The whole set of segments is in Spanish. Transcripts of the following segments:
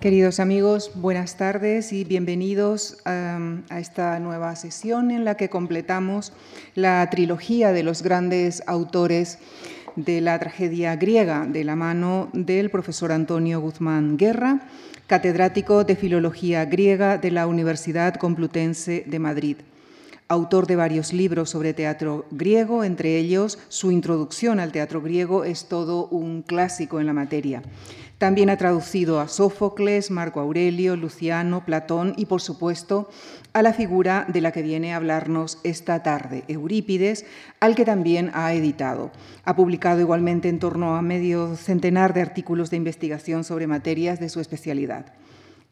Queridos amigos, buenas tardes y bienvenidos a, esta nueva sesión en la que completamos la trilogía de los grandes autores de la tragedia griega de la mano del profesor Antonio Guzmán Guerra, catedrático de Filología Griega de la Universidad Complutense de Madrid autor de varios libros sobre teatro griego, entre ellos su introducción al teatro griego es todo un clásico en la materia. También ha traducido a Sófocles, Marco Aurelio, Luciano, Platón y, por supuesto, a la figura de la que viene a hablarnos esta tarde, Eurípides, al que también ha editado. Ha publicado igualmente en torno a medio centenar de artículos de investigación sobre materias de su especialidad.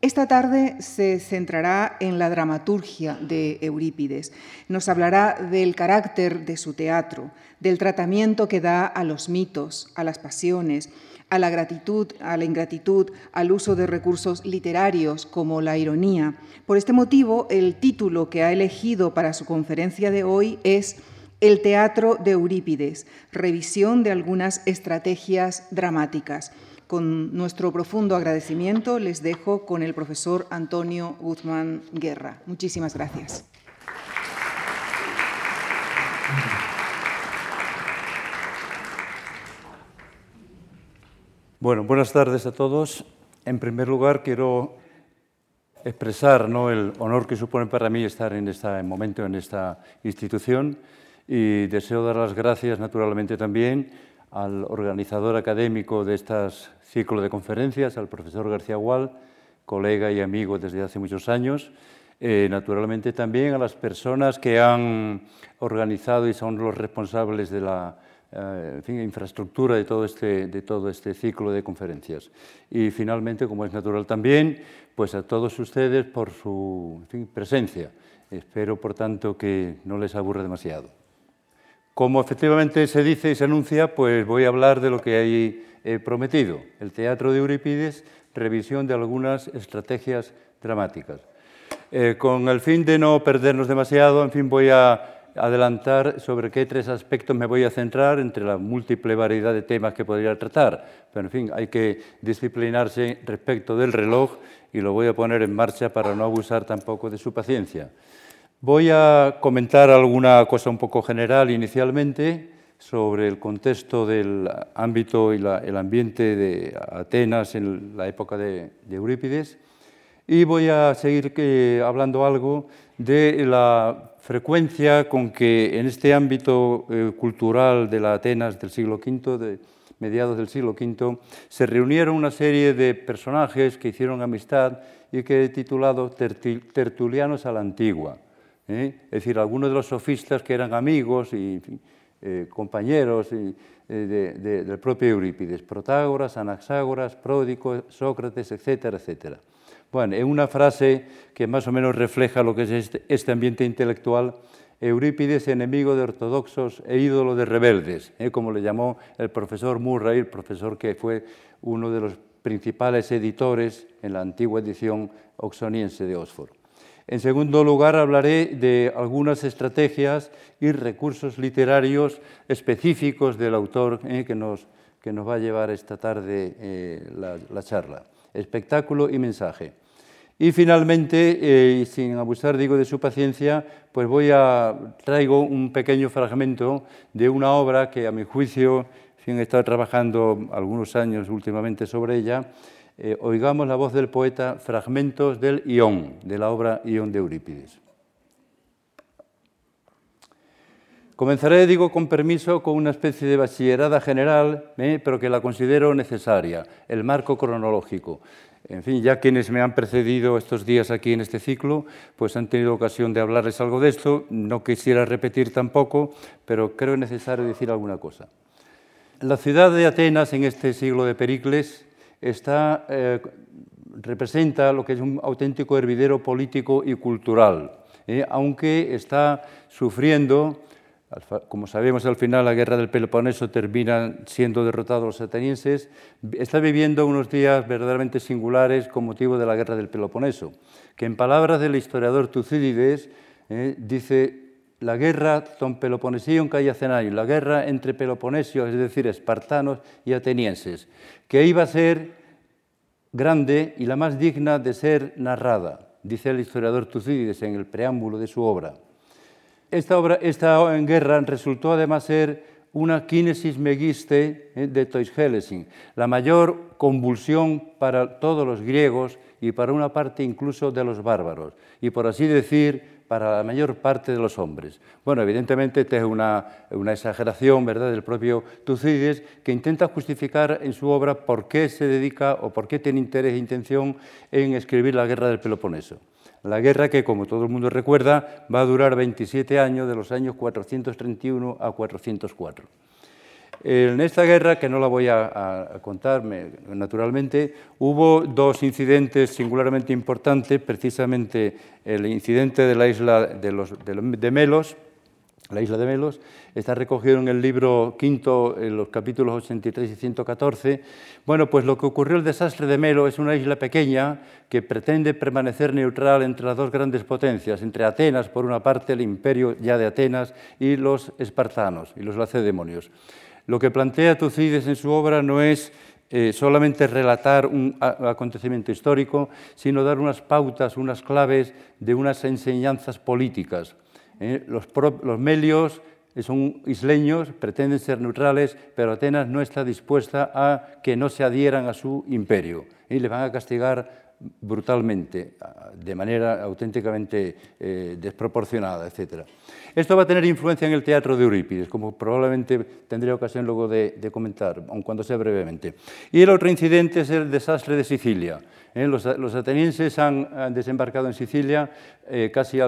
Esta tarde se centrará en la dramaturgia de Eurípides. Nos hablará del carácter de su teatro, del tratamiento que da a los mitos, a las pasiones, a la gratitud, a la ingratitud, al uso de recursos literarios como la ironía. Por este motivo, el título que ha elegido para su conferencia de hoy es El teatro de Eurípides, revisión de algunas estrategias dramáticas. Con nuestro profundo agradecimiento les dejo con el profesor Antonio Guzmán Guerra. Muchísimas gracias. Bueno, buenas tardes a todos. En primer lugar, quiero expresar ¿no? el honor que supone para mí estar en este momento en esta institución y deseo dar las gracias naturalmente también al organizador académico de estas ciclo de conferencias, al profesor García Gual, colega y amigo desde hace muchos años, eh, naturalmente también a las personas que han organizado y son los responsables de la eh, infraestructura de todo, este, de todo este ciclo de conferencias. Y finalmente, como es natural también, pues a todos ustedes por su presencia. Espero, por tanto, que no les aburra demasiado. Como efectivamente se dice y se anuncia, pues voy a hablar de lo que hay prometido, el teatro de Eurípides, revisión de algunas estrategias dramáticas. Eh, con el fin de no perdernos demasiado, en fin, voy a adelantar sobre qué tres aspectos me voy a centrar entre la múltiple variedad de temas que podría tratar. Pero, en fin, hay que disciplinarse respecto del reloj y lo voy a poner en marcha para no abusar tampoco de su paciencia. Voy a comentar alguna cosa un poco general inicialmente sobre el contexto del ámbito y el ambiente de Atenas en la época de, Eurípides y voy a seguir hablando algo de la frecuencia con que en este ámbito eh, cultural de la Atenas del siglo V, de mediados del siglo V, se reunieron una serie de personajes que hicieron amistad y que he titulado Tertulianos a la Antigua. ¿Eh? Es decir, algunos de los sofistas que eran amigos y eh, compañeros eh, del propio Eurípides, Protágoras, Anaxágoras, Pródico, Sócrates, etcétera, etcétera. Bueno, en una frase que más o menos refleja lo que es este, este ambiente intelectual, Eurípides, enemigo de ortodoxos e ídolo de rebeldes, como le llamó el profesor Murray, el profesor que fue uno de los principales editores en la antigua edición oxoniense de Oxford. En segundo lugar, hablaré de algunas estrategias y recursos literarios específicos del autor eh, que, nos, que, nos, va a llevar esta tarde eh, la, charla. Espectáculo y mensaje. Y finalmente, eh, sin abusar digo de su paciencia, pues voy a traigo un pequeño fragmento de una obra que a mi juicio, he estado trabajando algunos años últimamente sobre ella, eh, oigamos la voz del poeta fragmentos del Ión, de la obra Ión de Eurípides. Comenzaré, digo, con permiso, con una especie de bachillerada general, eh, pero que la considero necesaria, el marco cronológico. En fin, ya quienes me han precedido estos días aquí en este ciclo, pues han tenido ocasión de hablarles algo de esto. No quisiera repetir tampoco, pero creo necesario decir alguna cosa. La ciudad de Atenas en este siglo de Pericles está, eh, representa lo que es un auténtico hervidero político y cultural, ¿eh? aunque está sufriendo, como sabemos al final la guerra del Peloponeso termina siendo derrotados los atenienses, está viviendo unos días verdaderamente singulares con motivo de la guerra del Peloponeso, que en palabras del historiador Tucídides ¿eh? dice la guerra ton Peloponesio en la guerra entre peloponesios, es decir, espartanos y atenienses, que iba a ser grande y la más digna de ser narrada, dice el historiador Tucídides en el preámbulo de su obra. Esta, guerra resultó además ser una kinesis megiste eh, de Toishelesing, la mayor convulsión para todos los griegos y para una parte incluso de los bárbaros, y por así decir, para la mayor parte de los hombres. Bueno, evidentemente esta es una, una, exageración ¿verdad? del propio Tucídides que intenta justificar en su obra por qué se dedica o por qué tiene interés e intención en escribir la guerra del Peloponeso. La guerra que, como todo el mundo recuerda, va a durar 27 años, de los años 431 a 404. En esta guerra, que no la voy a, contar naturalmente, hubo dos incidentes singularmente importantes, precisamente el incidente de la isla de, los, de Melos, la isla de Melos, está recogido en el libro quinto, en los capítulos 83 y 114. Bueno, pues lo que ocurrió el desastre de Melo es una isla pequeña que pretende permanecer neutral entre las dos grandes potencias, entre Atenas, por una parte, el imperio ya de Atenas, y los espartanos y los lacedemonios. Lo que plantea Tucídides en su obra no es eh, solamente relatar un acontecimiento histórico, sino dar unas pautas, unas claves de unas enseñanzas políticas ¿eh? Los, melios son isleños, pretenden ser neutrales, pero Atenas no está dispuesta a que no se adhieran a su imperio y le van a castigar brutalmente, de manera auténticamente eh, desproporcionada, etc. Esto va a tener influencia en el teatro de Eurípides, como probablemente tendré ocasión luego de, comentar, aun cuando sea brevemente. Y el otro incidente es el desastre de Sicilia. ¿Eh? Los, atenienses han, desembarcado en Sicilia eh, casi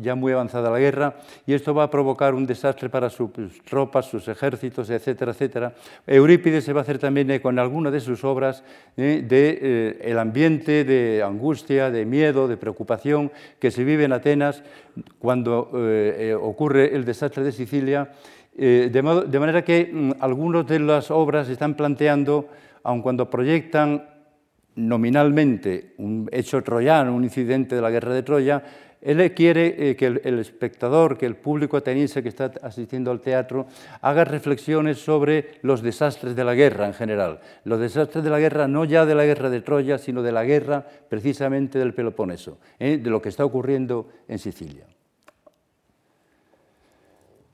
ya muy avanzada la guerra y esto va a provocar un desastre para sus tropas, sus ejércitos, etcétera, etcétera. Eurípides se va a hacer también eh, con alguna de sus obras del de, el ambiente de angustia, de miedo, de preocupación que se vive en Atenas cuando ocurre el desastre de Sicilia, de, de manera que mm, algunas de las obras están planteando, aun cuando proyectan nominalmente un hecho troyano, un incidente de la guerra de Troya, él quiere eh, que el, espectador, que el público ateniense que está asistiendo al teatro, haga reflexiones sobre los desastres de la guerra en general. Los desastres de la guerra, no ya de la guerra de Troya, sino de la guerra precisamente del Peloponeso, ¿eh? de lo que está ocurriendo en Sicilia.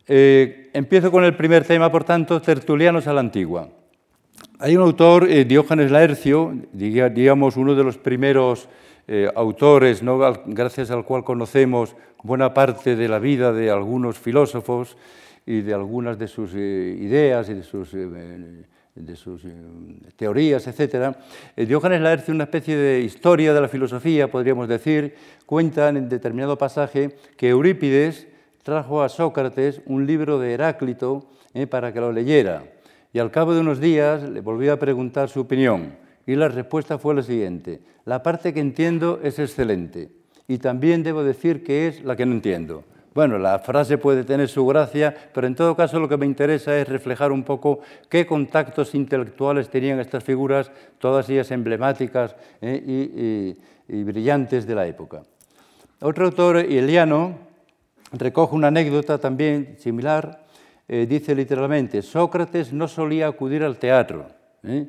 Eh, empiezo con el primer tema, por tanto, tertulianos a la antigua. Hay un autor, eh, Diógenes Laercio, digamos uno de los primeros eh, autores, gracias al cual conocemos buena parte de la vida de algunos filósofos y de algunas de sus eh, ideas y de sus, de sus teorías, etc. Diógenes Laercio, una especie de historia de la filosofía, podríamos decir, cuenta en determinado pasaje que Eurípides trajo a Sócrates un libro de Heráclito para que lo leyera y al cabo de unos días le volví a preguntar su opinión y la respuesta fue la siguiente. La parte que entiendo es excelente y también debo decir que es la que no entiendo. Bueno, la frase puede tener su gracia, pero en todo caso lo que me interesa es reflejar un poco qué contactos intelectuales tenían estas figuras, todas ellas emblemáticas eh, y, brillantes de la época. Otro autor, Eliano, recoge una anécdota también similar eh, dice literalmente, Sócrates no solía acudir al teatro, ¿eh?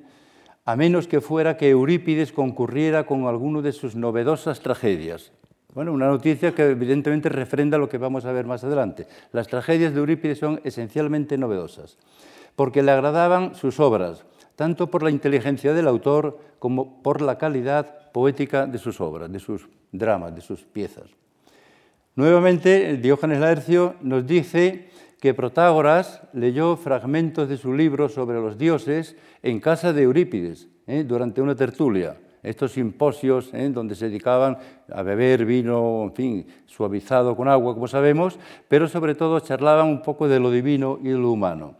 a menos que fuera que Eurípides concurriera con alguno de sus novedosas tragedias. Bueno, una noticia que evidentemente refrenda lo que vamos a ver más adelante. Las tragedias de Eurípides son esencialmente novedosas, porque le agradaban sus obras, tanto por la inteligencia del autor como por la calidad poética de sus obras, de sus dramas, de sus piezas. Nuevamente, Diógenes Laercio nos dice que Protágoras leyó fragmentos de su libro sobre los dioses en casa de Eurípides, ¿eh? durante una tertulia. Estos simposios ¿eh? donde se dedicaban a beber vino, en fin, suavizado con agua, como sabemos, pero sobre todo charlaban un poco de lo divino y lo humano.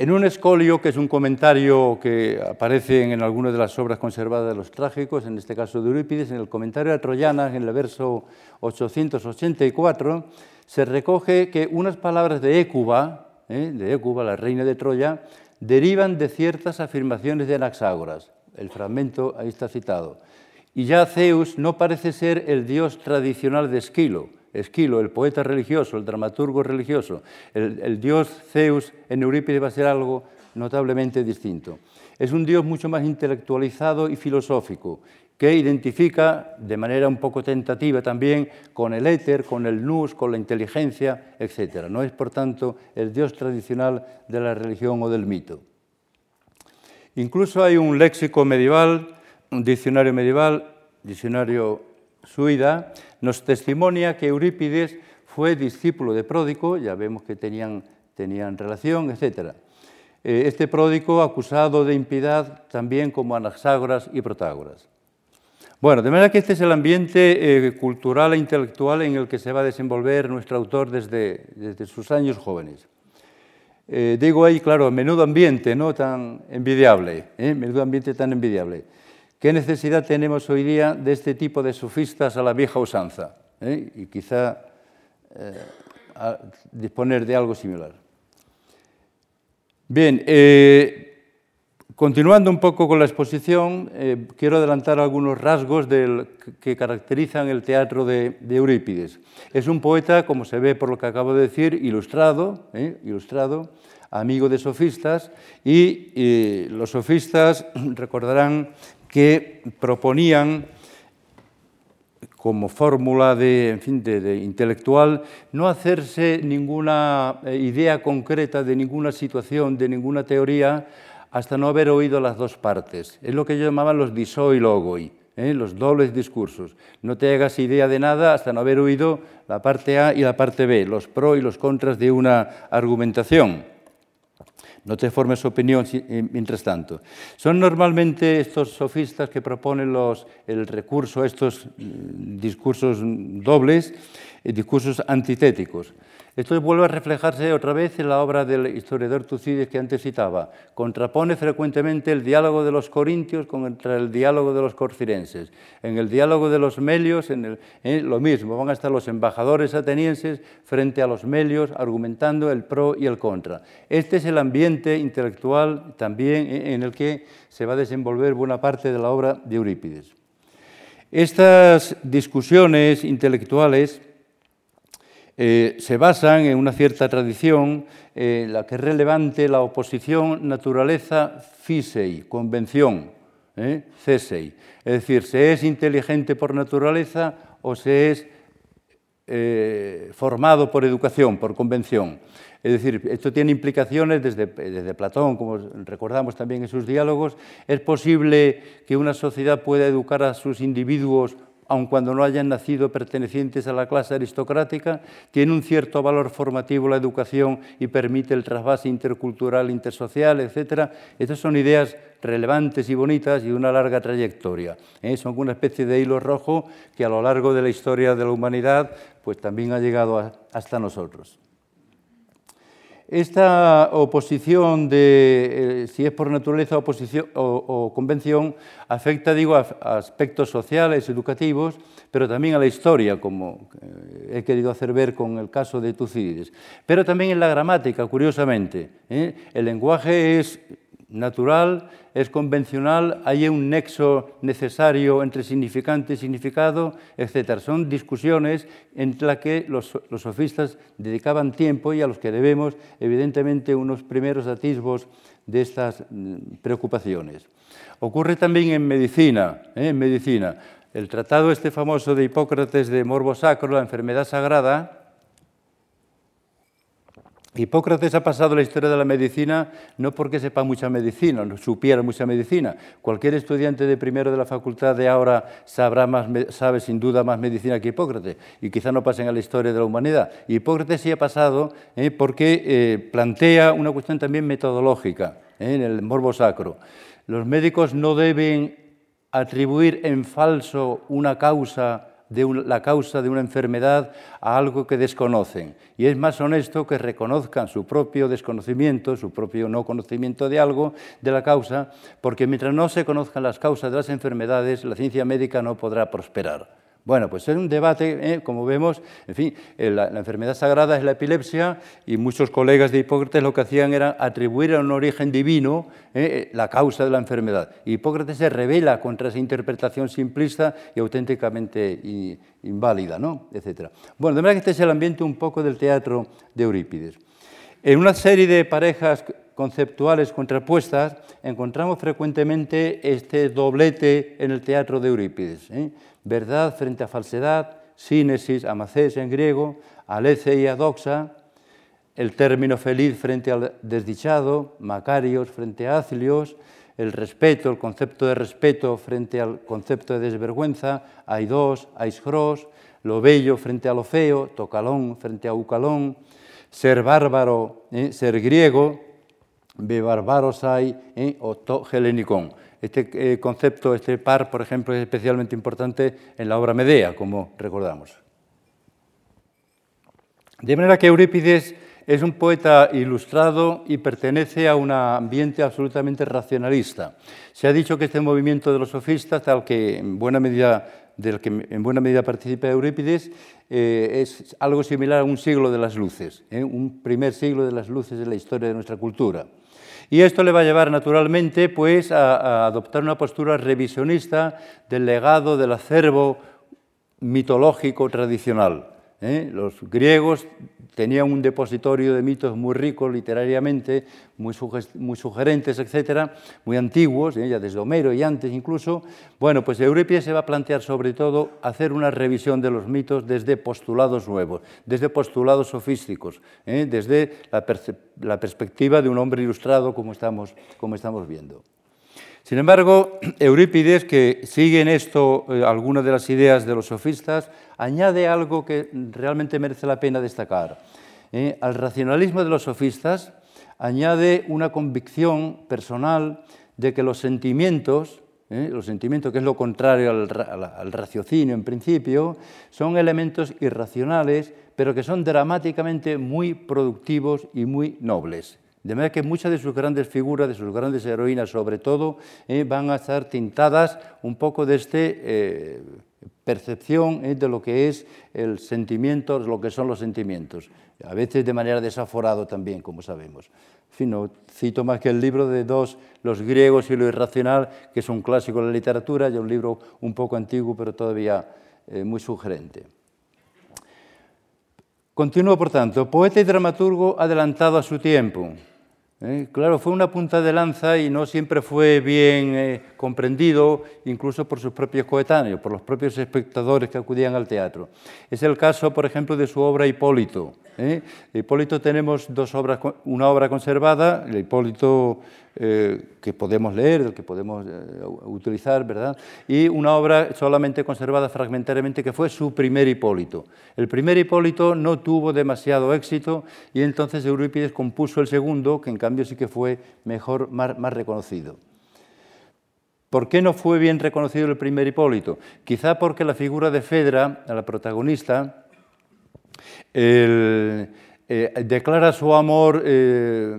En un escolio, que es un comentario que aparece en algunas de las obras conservadas de los trágicos, en este caso de Eurípides, en el comentario de Troyana, en el verso 884, se recoge que unas palabras de Écuba, ¿eh? de Écuba, la reina de Troya, derivan de ciertas afirmaciones de Anaxágoras. El fragmento ahí está citado. Y ya Zeus no parece ser el dios tradicional de Esquilo, Esquilo, el poeta religioso, el dramaturgo religioso, el, dios Zeus en Eurípides va a ser algo notablemente distinto. Es un Dios mucho más intelectualizado y filosófico, que identifica de manera un poco tentativa también con el éter, con el nous, con la inteligencia, etc. No es, por tanto, el Dios tradicional de la religión o del mito. Incluso hay un léxico medieval, un diccionario medieval, diccionario Suida, nos testimonia que Eurípides fue discípulo de Pródico, ya vemos que tenían, tenían relación, etc. Eh, este Pródico acusado de impiedad también como Anaxágoras y Protágoras. Bueno, de manera que este es el ambiente eh, cultural e intelectual en el que se va a desenvolver nuestro autor desde, desde sus años jóvenes. Eh, digo ahí, claro, menudo ambiente, ¿no? Tan envidiable, ¿eh? menudo ambiente tan envidiable. ¿Qué necesidad tenemos hoy día de este tipo de sofistas a la vieja usanza? ¿eh? Y quizá disponer de algo similar. Bien, continuando un poco con la exposición, quiero adelantar algunos rasgos que caracterizan el teatro de, de, Eurípides. Es un poeta, como se ve por lo que acabo de decir, ilustrado, ilustrado amigo de sofistas, y, los sofistas recordarán que proponían como fórmula de, fin, de, intelectual, no hacerse ninguna eh, idea concreta de ninguna situación, de ninguna teoría, hasta no haber oído las dos partes. Es lo que ellos llamaban los disoi logoi, ¿eh? los dobles discursos. No te hagas idea de nada hasta no haber oído la parte A y la parte B, los pros y los contras de una argumentación. No te formes opinión eh, mientras tanto. Son normalmente estos sofistas que proponen los, el recurso a estos mm, discursos dobles, eh, discursos antitéticos. Esto vuelve a reflejarse otra vez en la obra del historiador Tucídides que antes citaba. Contrapone frecuentemente el diálogo de los corintios contra el diálogo de los corcirenses. En el diálogo de los melios, en eh, lo mismo, van a estar los embajadores atenienses frente a los melios argumentando el pro y el contra. Este es el ambiente intelectual también eh, en el que se va a desenvolver buena parte de la obra de Eurípides. Estas discusiones intelectuales eh, se basan en una cierta tradición en eh, la que es relevante la oposición naturaleza-fisei, convención, ¿eh? cesei. Es decir, se es inteligente por naturaleza o se es formado por educación, por convención. Es decir, esto tiene implicaciones desde, desde, Platón, como recordamos también en sus diálogos. Es posible que una sociedad pueda educar a sus individuos aun cuando no hayan nacido pertenecientes a la clase aristocrática, tiene un cierto valor formativo la educación y permite el trasvase intercultural, intersocial, etc. Estas son ideas relevantes y bonitas y de una larga trayectoria. ¿eh? Son una especie de hilo rojo que a lo largo de la historia de la humanidad pues, también ha llegado hasta nosotros. Esta oposición de, eh, si es por naturaleza oposición o, convención, afecta, digo, a, aspectos sociales, educativos, pero también a la historia, como eh, he querido hacer ver con el caso de Tucídides. Pero también en la gramática, curiosamente. ¿eh? El lenguaje es natural, es convencional, hay un nexo necesario entre significante y significado, etc. Son discusiones en las que los, sofistas dedicaban tiempo y a los que debemos, evidentemente, unos primeros atisbos de estas mm, preocupaciones. Ocurre también en medicina. ¿eh? En medicina. El tratado este famoso de Hipócrates de Morbo Sacro, la enfermedad sagrada, Hipócrates ha pasado la historia de la medicina no porque sepa mucha medicina, no supiera mucha medicina. Cualquier estudiante de primero de la facultad de ahora sabrá más, sabe sin duda más medicina que Hipócrates y quizá no pasen a la historia de la humanidad. Hipócrates sí ha pasado eh, porque eh, plantea una cuestión también metodológica eh, en el morbo sacro. Los médicos no deben atribuir en falso una causa de la causa de una enfermedad a algo que desconocen. Y es más honesto que reconozcan su propio desconocimiento, su propio no conocimiento de algo, de la causa, porque mientras no se conozcan las causas de las enfermedades, la ciencia médica no podrá prosperar. Bueno, pues es un debate, ¿eh? como vemos, en fin, eh, la, enfermedad sagrada es la epilepsia y muchos colegas de Hipócrates lo que hacían era atribuir a un origen divino ¿eh? la causa de la enfermedad. Hipócrates se revela contra esa interpretación simplista y auténticamente inválida, ¿no? Etcétera. Bueno, de manera que este es el ambiente un poco del teatro de Eurípides. En una serie de parejas conceptuales contrapuestas, encontramos frecuentemente este doblete en el teatro de Eurípides. Verdad frente a falsedad, sínesis, amacés en griego, alece y adoxa, el término feliz frente al desdichado, macarios frente a acilios, el respeto, el concepto de respeto frente al concepto de desvergüenza, hay dos, aisgros, lo bello frente a lo feo, tocalón frente a ucalón, ser bárbaro, ¿eh? ser griego, be barbaros hay ¿eh? o to. Este eh, concepto, este par, por ejemplo, es especialmente importante en la obra Medea, como recordamos. De manera que Eurípides es un poeta ilustrado y pertenece a un ambiente absolutamente racionalista. Se ha dicho que este movimiento de los sofistas, tal que en buena medida del que en buena medida participa Eurípides, eh, es algo similar a un siglo de las luces, ¿eh? un primer siglo de las luces de la historia de nuestra cultura. Y esto le va a llevar naturalmente pues, a, adoptar una postura revisionista del legado del acervo mitológico tradicional. ¿eh? Los griegos tenían un depositorio de mitos muy rico literariamente, muy, sugerentes, etcétera, muy antiguos, ¿eh? ya desde Homero y antes incluso. Bueno, pues Eurípides se va a plantear sobre todo hacer una revisión de los mitos desde postulados nuevos, desde postulados sofísticos, ¿eh? desde la, perspectiva de un hombre ilustrado como estamos viendo. Sin embargo, Eurípides, que sigue en esto eh, algunas de las ideas de los sofistas, añade algo que realmente merece la pena destacar. Eh, al racionalismo de los sofistas añade una convicción personal de que los sentimientos, eh, los sentimientos que es lo contrario al, al raciocinio en principio, son elementos irracionales, pero que son dramáticamente muy productivos y muy nobles. De manera que muchas de sus grandes figuras, de sus grandes heroínas sobre todo, eh, van a estar tintadas un poco de esta eh, percepción eh, de lo que es el sentimiento, lo que son los sentimientos, a veces de manera desaforado también, como sabemos. En fin, no cito más que el libro de dos, Los griegos y lo irracional, que es un clásico de la literatura, ya un libro un poco antiguo, pero todavía muy sugerente. Continúo, por tanto, poeta y dramaturgo adelantado a su tiempo. ¿Eh? Claro, fue una punta de lanza y no siempre fue bien eh, comprendido, incluso por sus propios coetáneos, por los propios espectadores que acudían al teatro. Es el caso, por ejemplo, de su obra Hipólito. ¿eh? Hipólito tenemos dos obras, una obra conservada, el Hipólito eh, que podemos leer, del que podemos eh, utilizar, ¿verdad? Y una obra solamente conservada fragmentariamente que fue su primer Hipólito. El primer Hipólito no tuvo demasiado éxito y entonces Eurípides compuso el segundo, que en cambio sí que fue mejor, más, más reconocido. ¿Por qué no fue bien reconocido el primer Hipólito? Quizá porque la figura de Fedra, la protagonista, el, eh, declara su amor eh,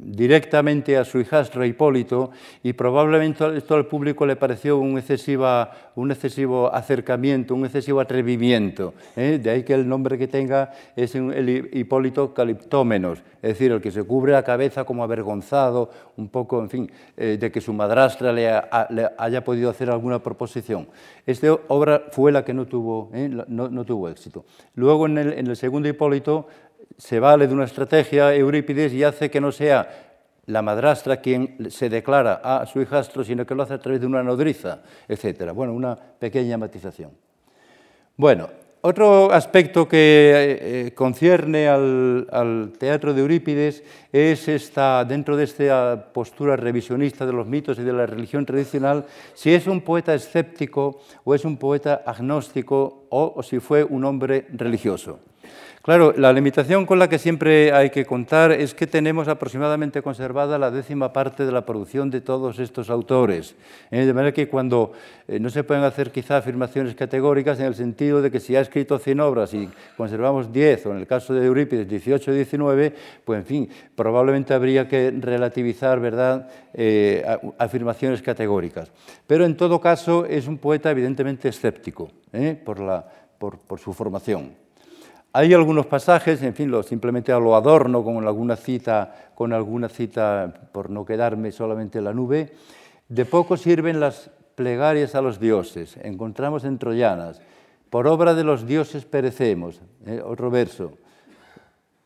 directamente a su hijastro Hipólito y probablemente esto al público le pareció un, excesiva, un excesivo acercamiento, un excesivo atrevimiento. ¿eh? De ahí que el nombre que tenga es el Hipólito Caliptómenos, es decir, el que se cubre la cabeza como avergonzado, un poco, en fin, de que su madrastra le, haya podido hacer alguna proposición. Esta obra fue la que no tuvo, no, tuvo éxito. Luego en el segundo Hipólito se vale de una estrategia Eurípides y hace que no sea la madrastra quien se declara a su hijastro, sino que lo hace a través de una nodriza, etc. Bueno, una pequeña matización. Bueno, otro aspecto que eh, concierne al, teatro de Eurípides es esta, dentro de esta postura revisionista de los mitos y de la religión tradicional, si es un poeta escéptico o es un poeta agnóstico o si fue un hombre religioso. Claro, la limitación con la que siempre hay que contar es que tenemos aproximadamente conservada la décima parte de la producción de todos estos autores. ¿eh? De manera que cuando eh, no se pueden hacer quizá afirmaciones categóricas en el sentido de que si ha escrito 100 obras y conservamos 10, o en el caso de Eurípides 18 o 19, pues en fin, probablemente habría que relativizar ¿verdad? Eh, afirmaciones categóricas. Pero en todo caso es un poeta evidentemente escéptico por, por su formación. Hay algunos pasajes, en fin, lo, simplemente lo adorno con alguna cita, con alguna cita por no quedarme solamente en la nube. De poco sirven las plegarias a los dioses. Encontramos en Troyanas, por obra de los dioses perecemos. Eh, otro verso.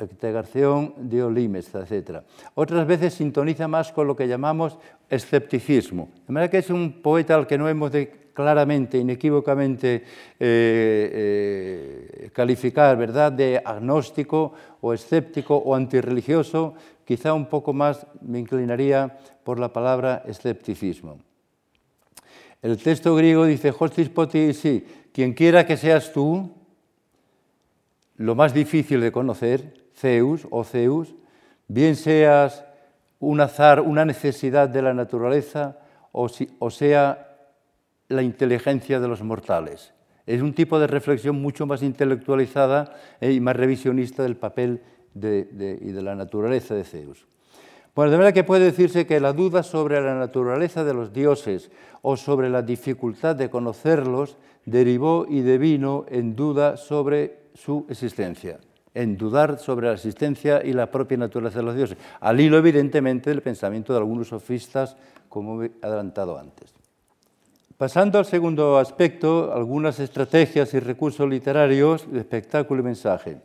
integración de Olimes, etc. Otras veces sintoniza más con lo que llamamos escepticismo. De manera que es un poeta al que no hemos de claramente, inequívocamente eh, eh, calificar ¿verdad? de agnóstico o escéptico o antirreligioso, quizá un poco más me inclinaría por la palabra escepticismo. El texto griego dice, Hostis poti, sí, quien quiera que seas tú, lo más difícil de conocer, Zeus o Zeus, bien seas un azar, una necesidad de la naturaleza, o, sea la inteligencia de los mortales. Es un tipo de reflexión mucho más intelectualizada eh, y más revisionista del papel y de la naturaleza de Zeus. Bueno, de manera que puede decirse que la duda sobre la naturaleza de los dioses o sobre la dificultad de conocerlos derivó y devino en duda sobre su existencia, en dudar sobre la existencia y la propia naturaleza de los dioses, al hilo evidentemente del pensamiento de algunos sofistas, como he adelantado antes. Pasando al segundo aspecto, algunas estrategias y recursos literarios de espectáculo y mensaje.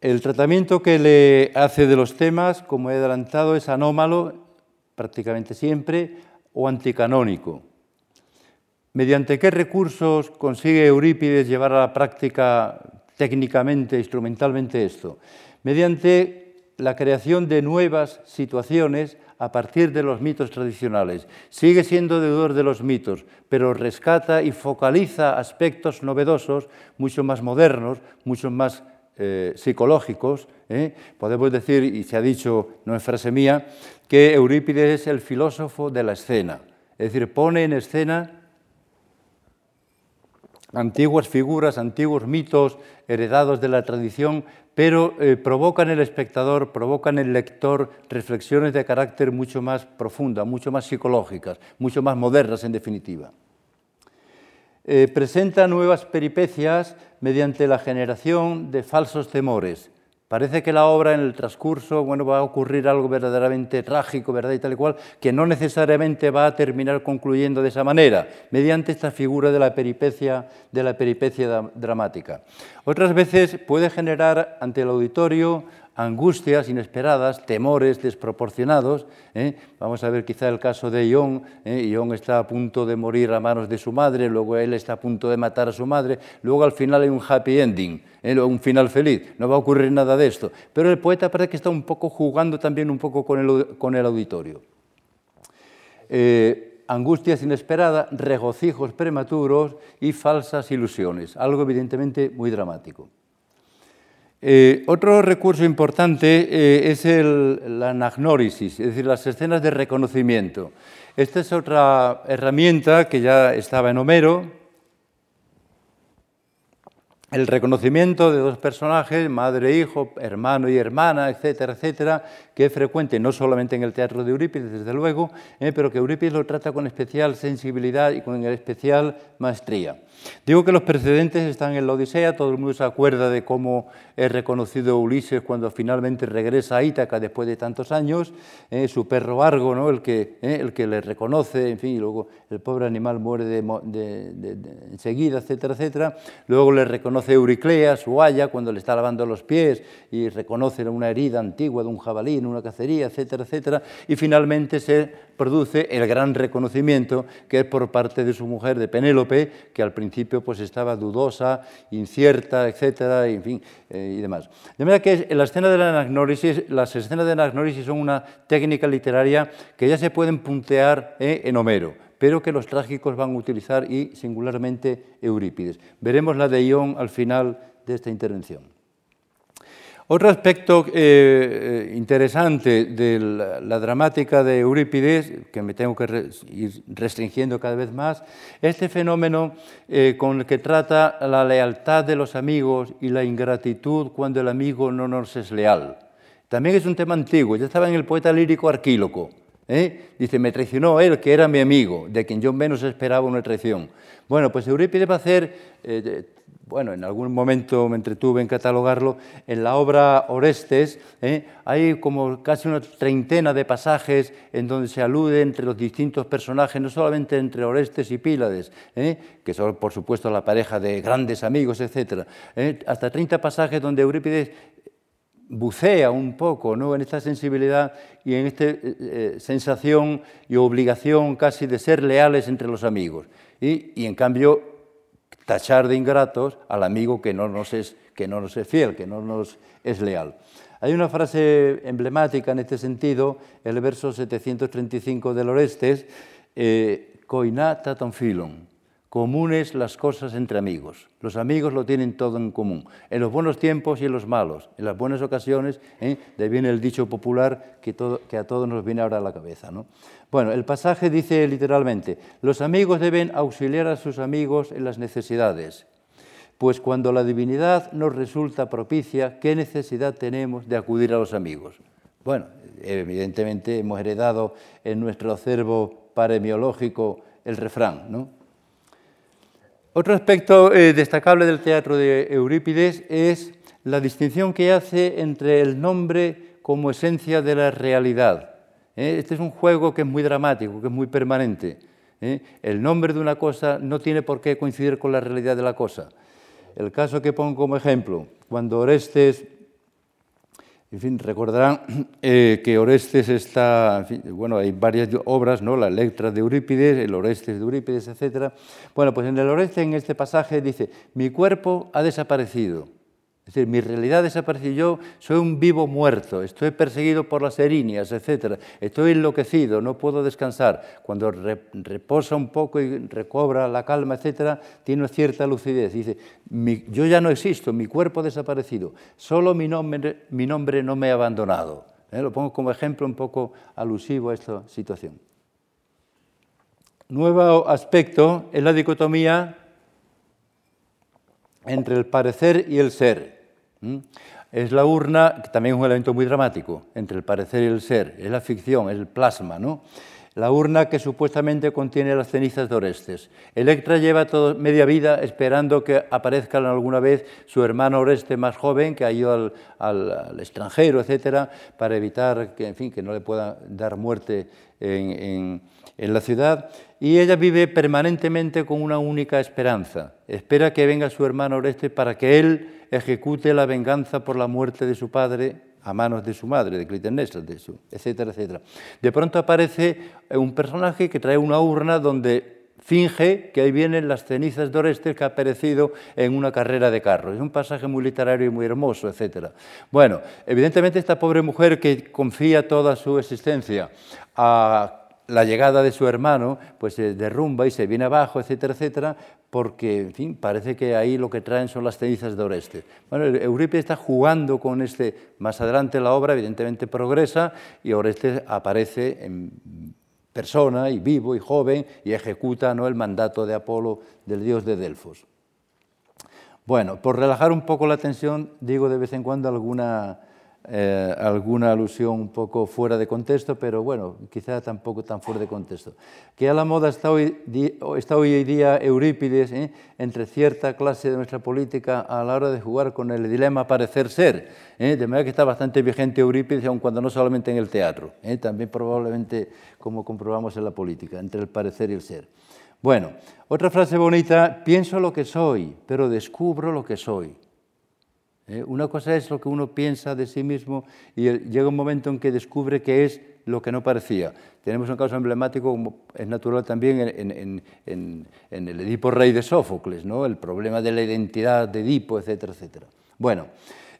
El tratamiento que le hace de los temas, como he adelantado, es anómalo prácticamente siempre o anticanónico. ¿Mediante qué recursos consigue Eurípides llevar a la práctica técnicamente, instrumentalmente esto? Mediante la creación de nuevas situaciones a partir de los mitos tradicionales. Sigue siendo deudor de los mitos, pero rescata y focaliza aspectos novedosos, mucho más modernos, mucho más eh, psicológicos, ¿eh? podemos decir, y se ha dicho, no es frase mía, que Eurípides es el filósofo de la escena, es decir, pone en escena antiguas figuras, antiguos mitos heredados de la tradición, pero eh, provocan el espectador, provocan el lector reflexiones de carácter mucho más profunda, mucho más psicológicas, mucho más modernas en definitiva. Eh, presenta nuevas peripecias mediante la generación de falsos temores. Parece que la obra en el transcurso bueno, va a ocurrir algo verdaderamente trágico, ¿verdad? Y tal y cual, que no necesariamente va a terminar concluyendo de esa manera, mediante esta figura de la peripecia, de la peripecia dramática. Otras veces puede generar ante el auditorio angustias inesperadas, temores desproporcionados. ¿eh? Vamos a ver quizá el caso de Ión. ¿eh? Ión está a punto de morir a manos de su madre, luego él está a punto de matar a su madre, luego al final hay un happy ending, ¿eh? un final feliz. No va a ocurrir nada de esto. Pero el poeta parece que está un poco jugando también un poco con el, con el auditorio. angustias inesperadas, regocijos prematuros y falsas ilusiones, algo evidentemente muy dramático. Eh, otro recurso importante eh, es la anagnórisis, es decir, las escenas de reconocimiento. Esta es otra herramienta que ya estaba en Homero, el reconocimiento de dos personajes, madre e hijo, hermano y hermana, etcétera, etcétera, que es frecuente no solamente en el teatro de Eurípides, desde luego, eh, pero que Eurípides lo trata con especial sensibilidad y con especial maestría. Digo que los precedentes están en la Odisea, todo el mundo se acuerda de cómo es reconocido Ulises cuando finalmente regresa a Ítaca después de tantos años, eh, su perro Argo, ¿no? el, que, eh, el que le reconoce, en fin, y luego el pobre animal muere de, enseguida, etcétera, etcétera. Luego le reconoce Euriclea, su haya, cuando le está lavando los pies y reconoce una herida antigua de un jabalí en una cacería, etcétera, etcétera. Y finalmente se produce el gran reconocimiento que es por parte de su mujer, de Penélope, que al principio pues estaba dudosa, incierta, etcétera, en fin, eh, y demás. De manera que la escena de la anagnórisis, las escenas de anagnórisis son una técnica literaria que ya se pueden puntear eh, en Homero, pero que los trágicos van a utilizar y singularmente Eurípides. Veremos la de Ión al final de esta intervención. Otro aspecto eh, interesante de la, dramática de Eurípides, que me tengo que ir restringiendo cada vez más, este fenómeno eh, con el que trata la lealtad de los amigos y la ingratitud cuando el amigo no nos es leal. También es un tema antiguo, ya estaba en el poeta lírico Arquíloco. ¿eh? Dice, me traicionó él, que era mi amigo, de quien yo menos esperaba una traición. Bueno, pues Eurípides va a hacer bueno, en algún momento me entretuve en catalogarlo, en la obra Orestes ¿eh? hay como casi una treintena de pasajes en donde se alude entre los distintos personajes, no solamente entre Orestes y Pílades, ¿eh? que son por supuesto la pareja de grandes amigos, etc. ¿eh? Hasta 30 pasajes donde Eurípides bucea un poco ¿no? en esta sensibilidad y en esta sensación y obligación casi de ser leales entre los amigos. Y, y, en cambio, tachar de ingratos al amigo que no, nos es, que no nos es fiel, que no nos es leal. Hay una frase emblemática en este sentido, el verso 735 del Orestes, eh, coinata taton filon, comunes las cosas entre amigos. Los amigos lo tienen todo en común, en los buenos tiempos y en los malos, en las buenas ocasiones, ¿eh? de viene el dicho popular que, a todos nos viene ahora a la cabeza. ¿no? Bueno, el pasaje dice literalmente, los amigos deben auxiliar a sus amigos en las necesidades, pues cuando la divinidad nos resulta propicia, ¿qué necesidad tenemos de acudir a los amigos? Bueno, evidentemente hemos heredado en nuestro acervo paremiológico el refrán, ¿no? Otro aspecto eh, destacable del teatro de Eurípides es la distinción que hace entre el nombre como esencia de la realidad. ¿eh? Este es un juego que es muy dramático, que es muy permanente. ¿eh? El nombre de una cosa no tiene por qué coincidir con la realidad de la cosa. El caso que pongo como ejemplo, cuando Orestes en fin, recordarán eh, que Orestes está, bueno, hay varias obras, ¿no? La Electra de Eurípides, el Orestes de Eurípides, etc. Bueno, pues en el Orestes, en este pasaje, dice, mi cuerpo ha desaparecido. Es decir, mi realidad desapareció. Yo soy un vivo muerto, estoy perseguido por las erinias, etc. Estoy enloquecido, no puedo descansar. Cuando reposa un poco y recobra la calma, etc., tiene cierta lucidez. Dice, yo ya no existo, mi cuerpo ha desaparecido, solo mi nombre, mi nombre no me ha abandonado. ¿Eh? Lo pongo como ejemplo un poco alusivo a esta situación. Nuevo aspecto es la dicotomía entre el parecer y el ser. Es la urna, que también es un elemento muy dramático, entre el parecer y el ser, es la ficción, es el plasma, ¿no? La urna que supuestamente contiene las cenizas de Orestes. Electra lleva toda media vida esperando que aparezca alguna vez su hermano Oreste más joven, que ha ido al, extranjero, etcétera, para evitar que, en fin, que no le pueda dar muerte en la ciudad y ella vive permanentemente con una única esperanza. Espera que venga su hermano Oreste para que él ejecute la venganza por la muerte de su padre a manos de su madre, de Clitemnestra, etcétera, etcétera. De pronto aparece un personaje que trae una urna donde finge que ahí vienen las cenizas de Orestes que ha perecido en una carrera de carros. Es un pasaje muy literario y muy hermoso, etc. Bueno, evidentemente esta pobre mujer que confía toda su existencia a la llegada de su hermano pues se derrumba y se viene abajo, etcétera, etcétera, porque, en fin, parece que ahí lo que traen son las cenizas de Orestes. Bueno, Eurípides está jugando con este, más adelante la obra evidentemente progresa y Orestes aparece en persona y vivo y joven y ejecuta ¿no? el mandato de Apolo, del dios de Delfos. Bueno, por relajar un poco la tensión, digo de vez en cuando alguna eh, alguna alusión un poco fuera de contexto, pero bueno, quizá tampoco tan fuera de contexto. Que a la moda está hoy, está hoy día Eurípides ¿eh? entre cierta clase de nuestra política a la hora de jugar con el dilema parecer ser. ¿eh? De manera que está bastante vigente Eurípides, aun cuando no solamente en el teatro, también probablemente como comprobamos en la política, entre el parecer y el ser. Bueno, otra frase bonita, pienso lo que soy, pero descubro lo que soy. ¿Eh? Una cosa es lo que uno piensa de sí mismo y llega un momento en que descubre que es lo que no parecía. Tenemos un caso emblemático, como es natural también, en, en, el Edipo Rey de Sófocles, ¿no? el problema de la identidad de Edipo, etcétera, etcétera. Bueno,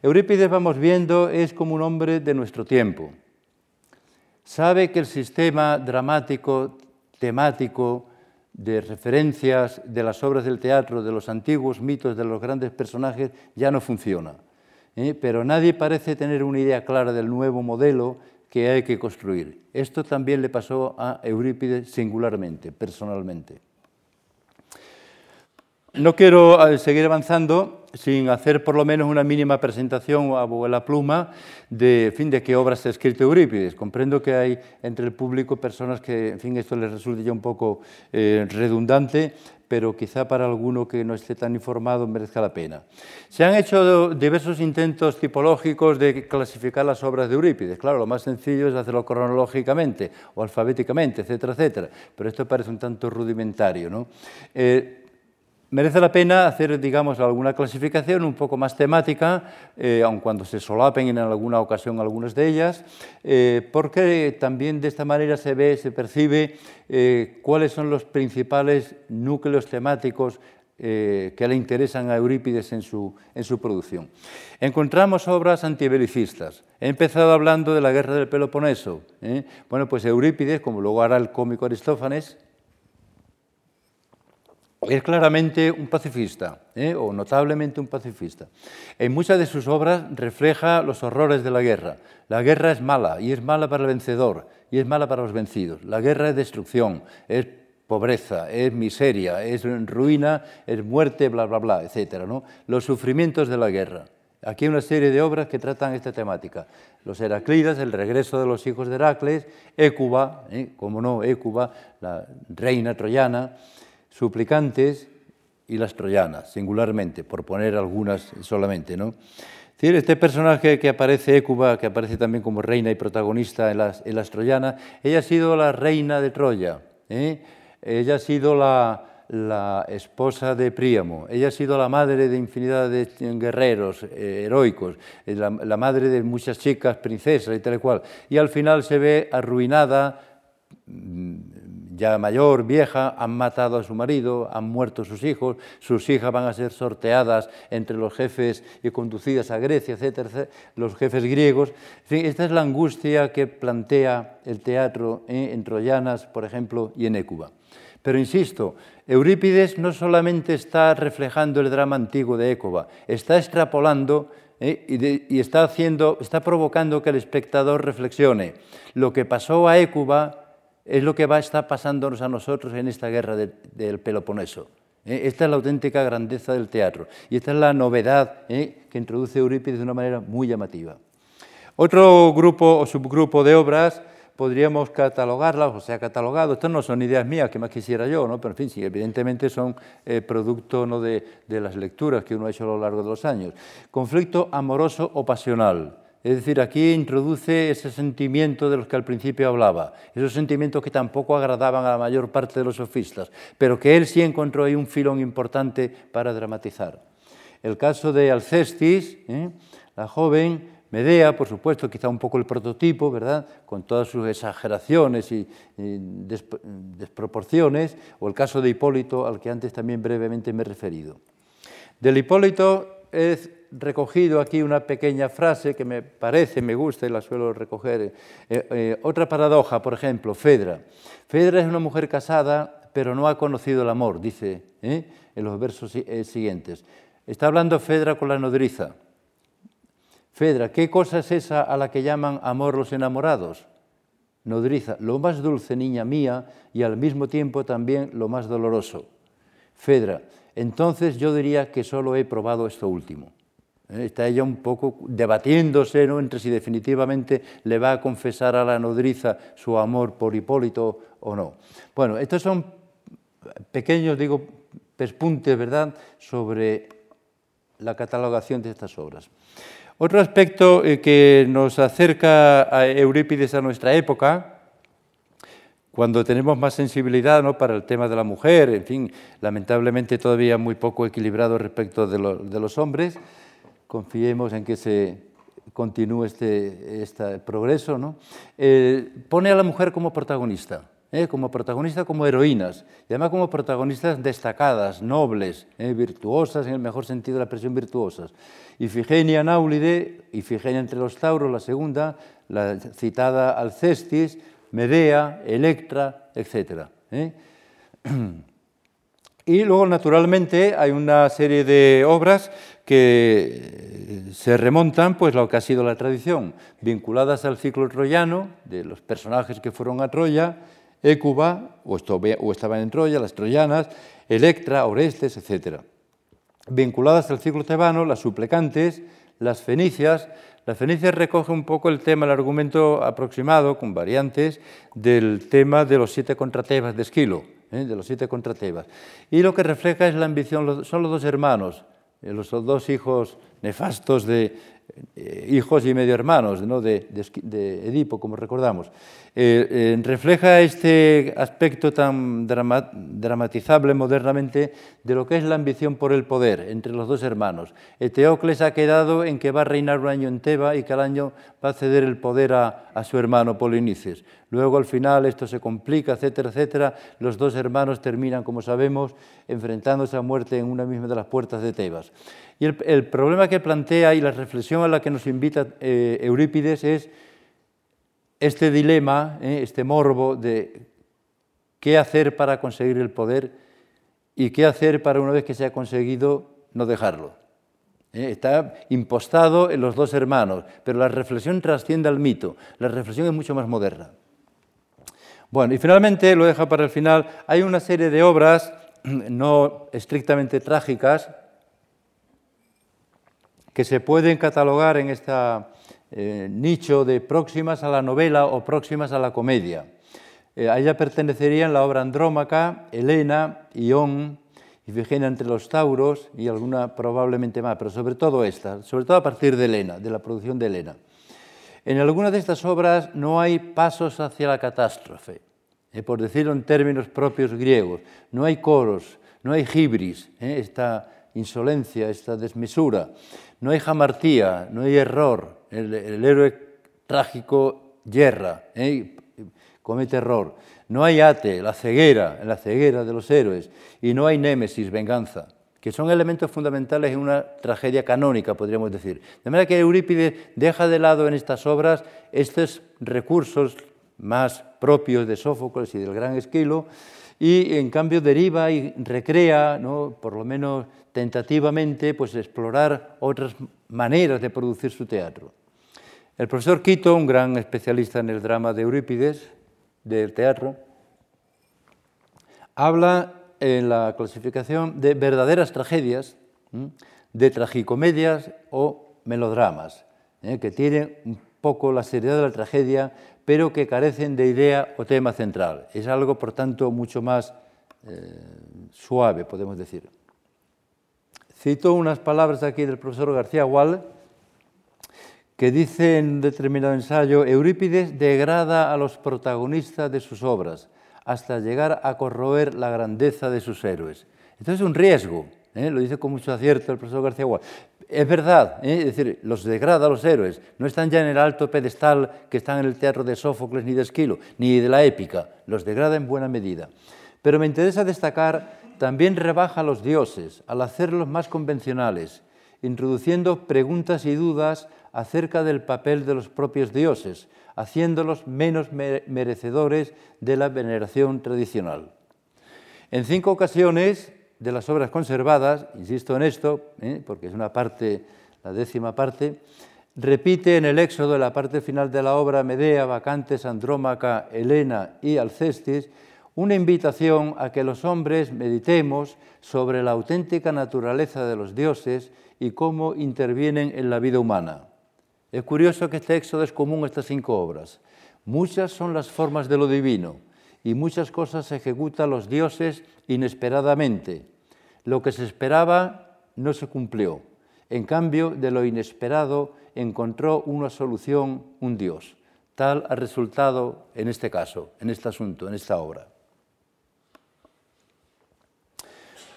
Eurípides, vamos viendo, es como un hombre de nuestro tiempo. Sabe que el sistema dramático, temático, de referencias de las obras del teatro, de los antiguos mitos, de los grandes personajes, ya no funciona. ¿eh? Pero nadie parece tener una idea clara del nuevo modelo que hay que construir. Esto también le pasó a Eurípides singularmente, personalmente. No quiero eh, seguir avanzando sin hacer por lo menos una mínima presentación a la pluma de, fin, de qué obras ha escrito Eurípides. Comprendo que hay entre el público personas que, en fin, esto les resulte ya un poco eh, redundante, pero quizá para alguno que no esté tan informado merezca la pena. Se han hecho diversos intentos tipológicos de clasificar las obras de Eurípides. Claro, lo más sencillo es hacerlo cronológicamente o alfabéticamente, etcétera, etcétera, pero esto parece un tanto rudimentario. ¿no? Eh, Merece la pena hacer, digamos, alguna clasificación un poco más temática, eh, aun cuando se solapen en alguna ocasión algunas de ellas, eh, porque también de esta manera se ve, se percibe eh, cuáles son los principales núcleos temáticos que le interesan a Eurípides en su, en su producción. Encontramos obras antibelicistas. He empezado hablando de la guerra del Peloponeso. Bueno, pues Eurípides, como luego hará el cómico Aristófanes, es claramente un pacifista, ¿eh? o notablemente un pacifista. En muchas de sus obras refleja los horrores de la guerra. La guerra es mala, y es mala para el vencedor, y es mala para los vencidos. La guerra es destrucción, es pobreza, es miseria, es ruina, es muerte, bla, bla, bla, etc. Los sufrimientos de la guerra. Aquí hay una serie de obras que tratan esta temática. Los Heraclidas, el regreso de los hijos de Heracles, Écuba, ¿eh? como no, Écuba, la reina troyana, suplicantes y las troyanas, singularmente, por poner algunas solamente. ¿no? este personaje que aparece, Écuba, que aparece también como reina y protagonista en las, en las troyanas, ella ha sido la reina de Troya, ¿eh? ella ha sido la, esposa de Príamo, ella ha sido la madre de infinidad de guerreros eh, heroicos, eh, la, la, madre de muchas chicas, princesas y tal y cual, y al final se ve arruinada ya mayor, vieja, han matado a su marido, han muerto sus hijos, sus hijas van a ser sorteadas entre los jefes y conducidas a Grecia, etcétera, los jefes griegos. Esta es la angustia que plantea el teatro en Troyanas, por ejemplo, y en Écuba. Pero insisto, Eurípides no solamente está reflejando el drama antiguo de Écuba, está extrapolando ¿eh? y, y, está, haciendo, está provocando que el espectador reflexione. Lo que pasó a Écuba es lo que va a estar pasándonos a nosotros en esta guerra del Peloponeso. ¿eh? Esta es la auténtica grandeza del teatro y esta es la novedad ¿eh? que introduce Eurípides de una manera muy llamativa. Otro grupo o subgrupo de obras podríamos catalogarlas, o sea, catalogado, estas no son ideas mías que más quisiera yo, ¿no? pero en fin, sí, evidentemente son eh, producto ¿no? de, de las lecturas que uno ha hecho a lo largo de los años. Conflicto amoroso o pasional. Es decir, aquí introduce ese sentimiento de los que al principio hablaba, esos sentimientos que tampoco agradaban a la mayor parte de los sofistas, pero que él sí encontró ahí un filón importante para dramatizar. El caso de Alcestis, ¿eh? la joven, Medea, por supuesto, quizá un poco el prototipo, ¿verdad? Con todas sus exageraciones y, y desproporciones, o el caso de Hipólito, al que antes también brevemente me he referido. Del Hipólito es recogido aquí una pequeña frase que me parece, me gusta y la suelo recoger. Eh, eh, otra paradoja, por ejemplo, Fedra. Fedra es una mujer casada, pero no ha conocido el amor, dice ¿eh? en los versos siguientes. Está hablando Fedra con la nodriza. Fedra, ¿qué cosa es esa a la que llaman amor los enamorados? Nodriza, lo más dulce, niña mía, y al mismo tiempo también lo más doloroso. Fedra, entonces yo diría que solo he probado esto último. ¿Eh? Está ella un poco debatiéndose ¿no? entre si definitivamente le va a confesar a la nodriza su amor por Hipólito o no. Bueno, estos son pequeños, digo, pespuntes, ¿verdad?, sobre la catalogación de estas obras. Otro aspecto eh, que nos acerca a Eurípides a nuestra época, cuando tenemos más sensibilidad ¿no? para el tema de la mujer, en fin, lamentablemente todavía muy poco equilibrado respecto de, de los hombres, confiemos en que se continúe este, este progreso, ¿no? Eh, pone a la mujer como protagonista, ¿eh? como protagonista, como heroínas, y además como protagonistas destacadas, nobles, ¿eh? virtuosas, en el mejor sentido de la expresión virtuosas. Ifigenia Náulide, Ifigenia entre los tauros, la segunda, la citada Alcestis, Medea, Electra, etc. Y luego, naturalmente, hay una serie de obras que se remontan pues, lo que ha sido la tradición, vinculadas al ciclo troyano, de los personajes que fueron a Troya, Écuba, o, estaban en Troya, las troyanas, Electra, Orestes, etc. Vinculadas al ciclo tebano, las suplicantes, las fenicias. Las fenicias recoge un poco el tema, el argumento aproximado, con variantes, del tema de los siete contratebas de Esquilo ¿eh? de los siete contra Tebas. Y lo que refleja es la ambición, son los dos hermanos, eh, los dos hijos nefastos de eh, hijos y medio hermanos ¿no? de, Edipo, como recordamos. Eh, eh, refleja este aspecto tan dramatizable modernamente de lo que es la ambición por el poder entre los dos hermanos. Eteocles ha quedado en que va a reinar un año en Teba y que al año va a ceder el poder a su hermano Polinices. Luego al final esto se complica, etcétera, etcétera. Los dos hermanos terminan, como sabemos, enfrentándose a muerte en una misma de las puertas de Tebas. Y el, problema que plantea y la reflexión a la que nos invita eh, Eurípides es este dilema, eh, este morbo de qué hacer para conseguir el poder y qué hacer para una vez que se ha conseguido no dejarlo. Eh, está impostado en los dos hermanos, pero la reflexión trasciende al mito, la reflexión es mucho más moderna. Bueno, y finalmente, lo deja para el final, hay una serie de obras no estrictamente trágicas, que se pueden catalogar en este nicho de próximas a la novela o próximas a la comedia. Eh, a ella pertenecerían la obra Andrómaca, Helena, Ión, Ifigenia entre los Tauros y alguna probablemente más, pero sobre todo esta, sobre todo a partir de Helena, de la producción de Helena. En algunas de estas obras no hay pasos hacia la catástrofe, eh, por decirlo en términos propios griegos, no hay coros, no hay gibris, esta insolencia, esta desmesura. No hay jamartía, no hay error. El, héroe trágico yerra, ¿eh? comete error. No hay ate, la ceguera, la ceguera de los héroes. Y no hay némesis, venganza, que son elementos fundamentales en una tragedia canónica, podríamos decir. De manera que Eurípides deja de lado en estas obras estos recursos más propios de Sófocles y del gran Esquilo, y en cambio deriva y recrea, ¿no? por lo menos tentativamente, pues explorar otras maneras de producir su teatro. El profesor Quito, un gran especialista en el drama de Eurípides, del teatro, habla en la clasificación de verdaderas tragedias, de tragicomedias o melodramas, ¿eh? que tienen un poco la seriedad de la tragedia, pero que carecen de idea o tema central. Es algo, por tanto, mucho más eh, suave, podemos decir. Cito unas palabras aquí del profesor García Wall, que dice en determinado ensayo, Eurípides degrada a los protagonistas de sus obras hasta llegar a corroer la grandeza de sus héroes. Entonces es un riesgo, ¿eh? lo dice con mucho acierto el profesor García Wall. Es verdad, ¿eh? es decir, los degrada los héroes, no están ya en el alto pedestal que están en el teatro de Sófocles ni de Esquilo, ni de la épica, los degrada en buena medida. Pero me interesa destacar también rebaja a los dioses al hacerlos más convencionales, introduciendo preguntas y dudas acerca del papel de los propios dioses, haciéndolos menos merecedores de la veneración tradicional. En cinco ocasiones de las obras conservadas, insisto en esto, ¿eh? porque es una parte, la décima parte, repite en el éxodo, de la parte final de la obra, Medea, Bacantes, Andrómaca, Helena y Alcestis, una invitación a que los hombres meditemos sobre la auténtica naturaleza de los dioses y cómo intervienen en la vida humana. Es curioso que este éxodo es común estas cinco obras. Muchas son las formas de lo divino y muchas cosas ejecutan los dioses inesperadamente. Lo que se esperaba no se cumplió. En cambio, de lo inesperado encontró una solución un dios. Tal ha resultado en este caso, en este asunto, en esta obra.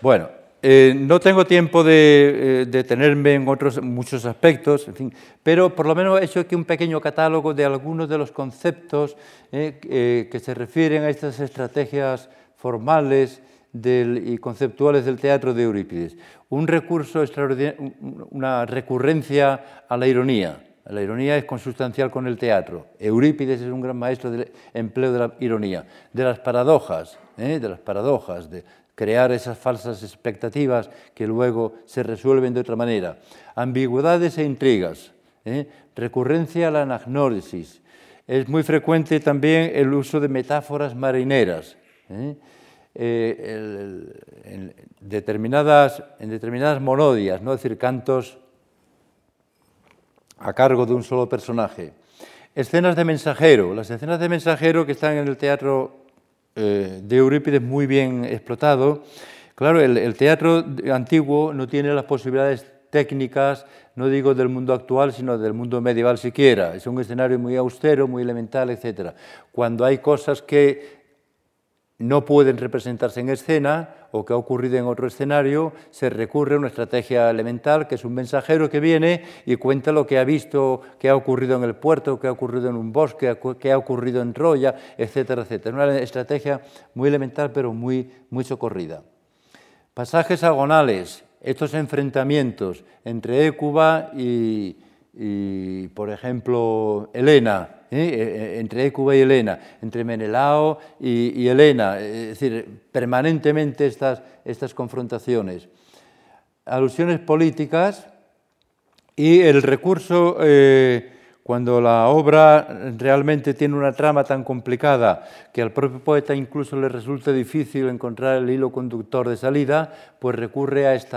Bueno, eh, no tengo tiempo de eh, detenerme en otros muchos aspectos, pero por lo menos he hecho aquí un pequeño catálogo de algunos de los conceptos eh, que se refieren a estas estrategias formales y conceptuales del teatro de Eurípides. Un recurso extraordinario, una recurrencia a la ironía. La ironía es consustancial con el teatro. Eurípides es un gran maestro del empleo de la ironía, de las paradojas, de las paradojas, de, crear esas falsas expectativas que luego se resuelven de otra manera. Ambigüedades e intrigas, ¿eh? recurrencia a la anagnórisis. Es muy frecuente también el uso de metáforas marineras. ¿eh? Eh, en, determinadas, en determinadas monodias, ¿no? es decir, cantos a cargo de un solo personaje. Escenas de mensajero. Las escenas de mensajero que están en el teatro eh, de Eurípides muy bien explotado. Claro, el, teatro antiguo no tiene las posibilidades técnicas, no digo del mundo actual, sino del mundo medieval siquiera. Es un escenario muy austero, muy elemental, etc. Cuando hay cosas que no pueden representarse en escena o que ha ocurrido en otro escenario, se recurre a una estrategia elemental, que es un mensajero que viene y cuenta lo que ha visto, que ha ocurrido en el puerto, que ha ocurrido en un bosque, que ha ocurrido en Troya, etcétera, etcétera. Una estrategia muy elemental, pero muy, muy socorrida. Pasajes agonales, estos enfrentamientos entre Écuba y, y por ejemplo, Helena, ¿eh? Eh, eh, entre Écuba y Helena, entre Menelao y, Helena, es decir, permanentemente estas, estas confrontaciones. Alusiones políticas y el recurso, cuando la obra realmente tiene una trama tan complicada que al propio poeta incluso le resulta difícil encontrar el hilo conductor de salida, pues recurre a este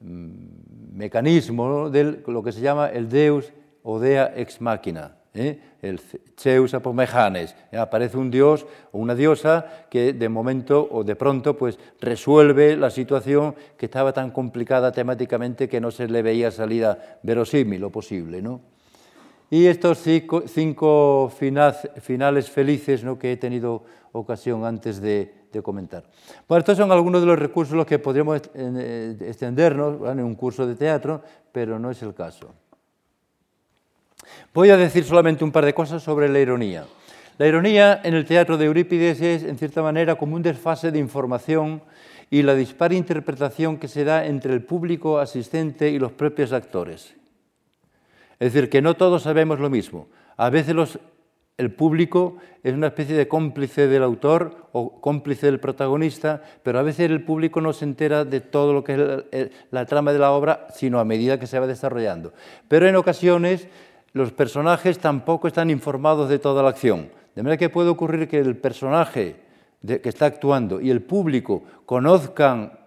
mecanismo de lo que se llama el Deus Odea ex machina, ¿eh? el Zeus apomejanes. ¿eh? Aparece un dios o una diosa que de momento o de pronto pues resuelve la situación que estaba tan complicada temáticamente que no se le veía salida verosímil o posible. ¿no? Y estos cinco, finales felices ¿no? que he tenido ocasión antes de, comentar. Bueno, estos son algunos de los recursos los que podríamos eh, extendernos en un curso de teatro, pero no es el caso. Voy a decir solamente un par de cosas sobre la ironía. La ironía en el teatro de Eurípides es, en cierta manera, como un desfase de información y la dispara interpretación que se da entre el público asistente y los propios actores. Es decir, que no todos sabemos lo mismo. A veces el público es una especie de cómplice del autor o cómplice del protagonista, pero a veces el público no se entera de todo lo que es la trama de la obra, sino a medida que se va desarrollando. Pero en ocasiones los personajes tampoco están informados de toda la acción. De manera que puede ocurrir que el personaje que está actuando y el público conozcan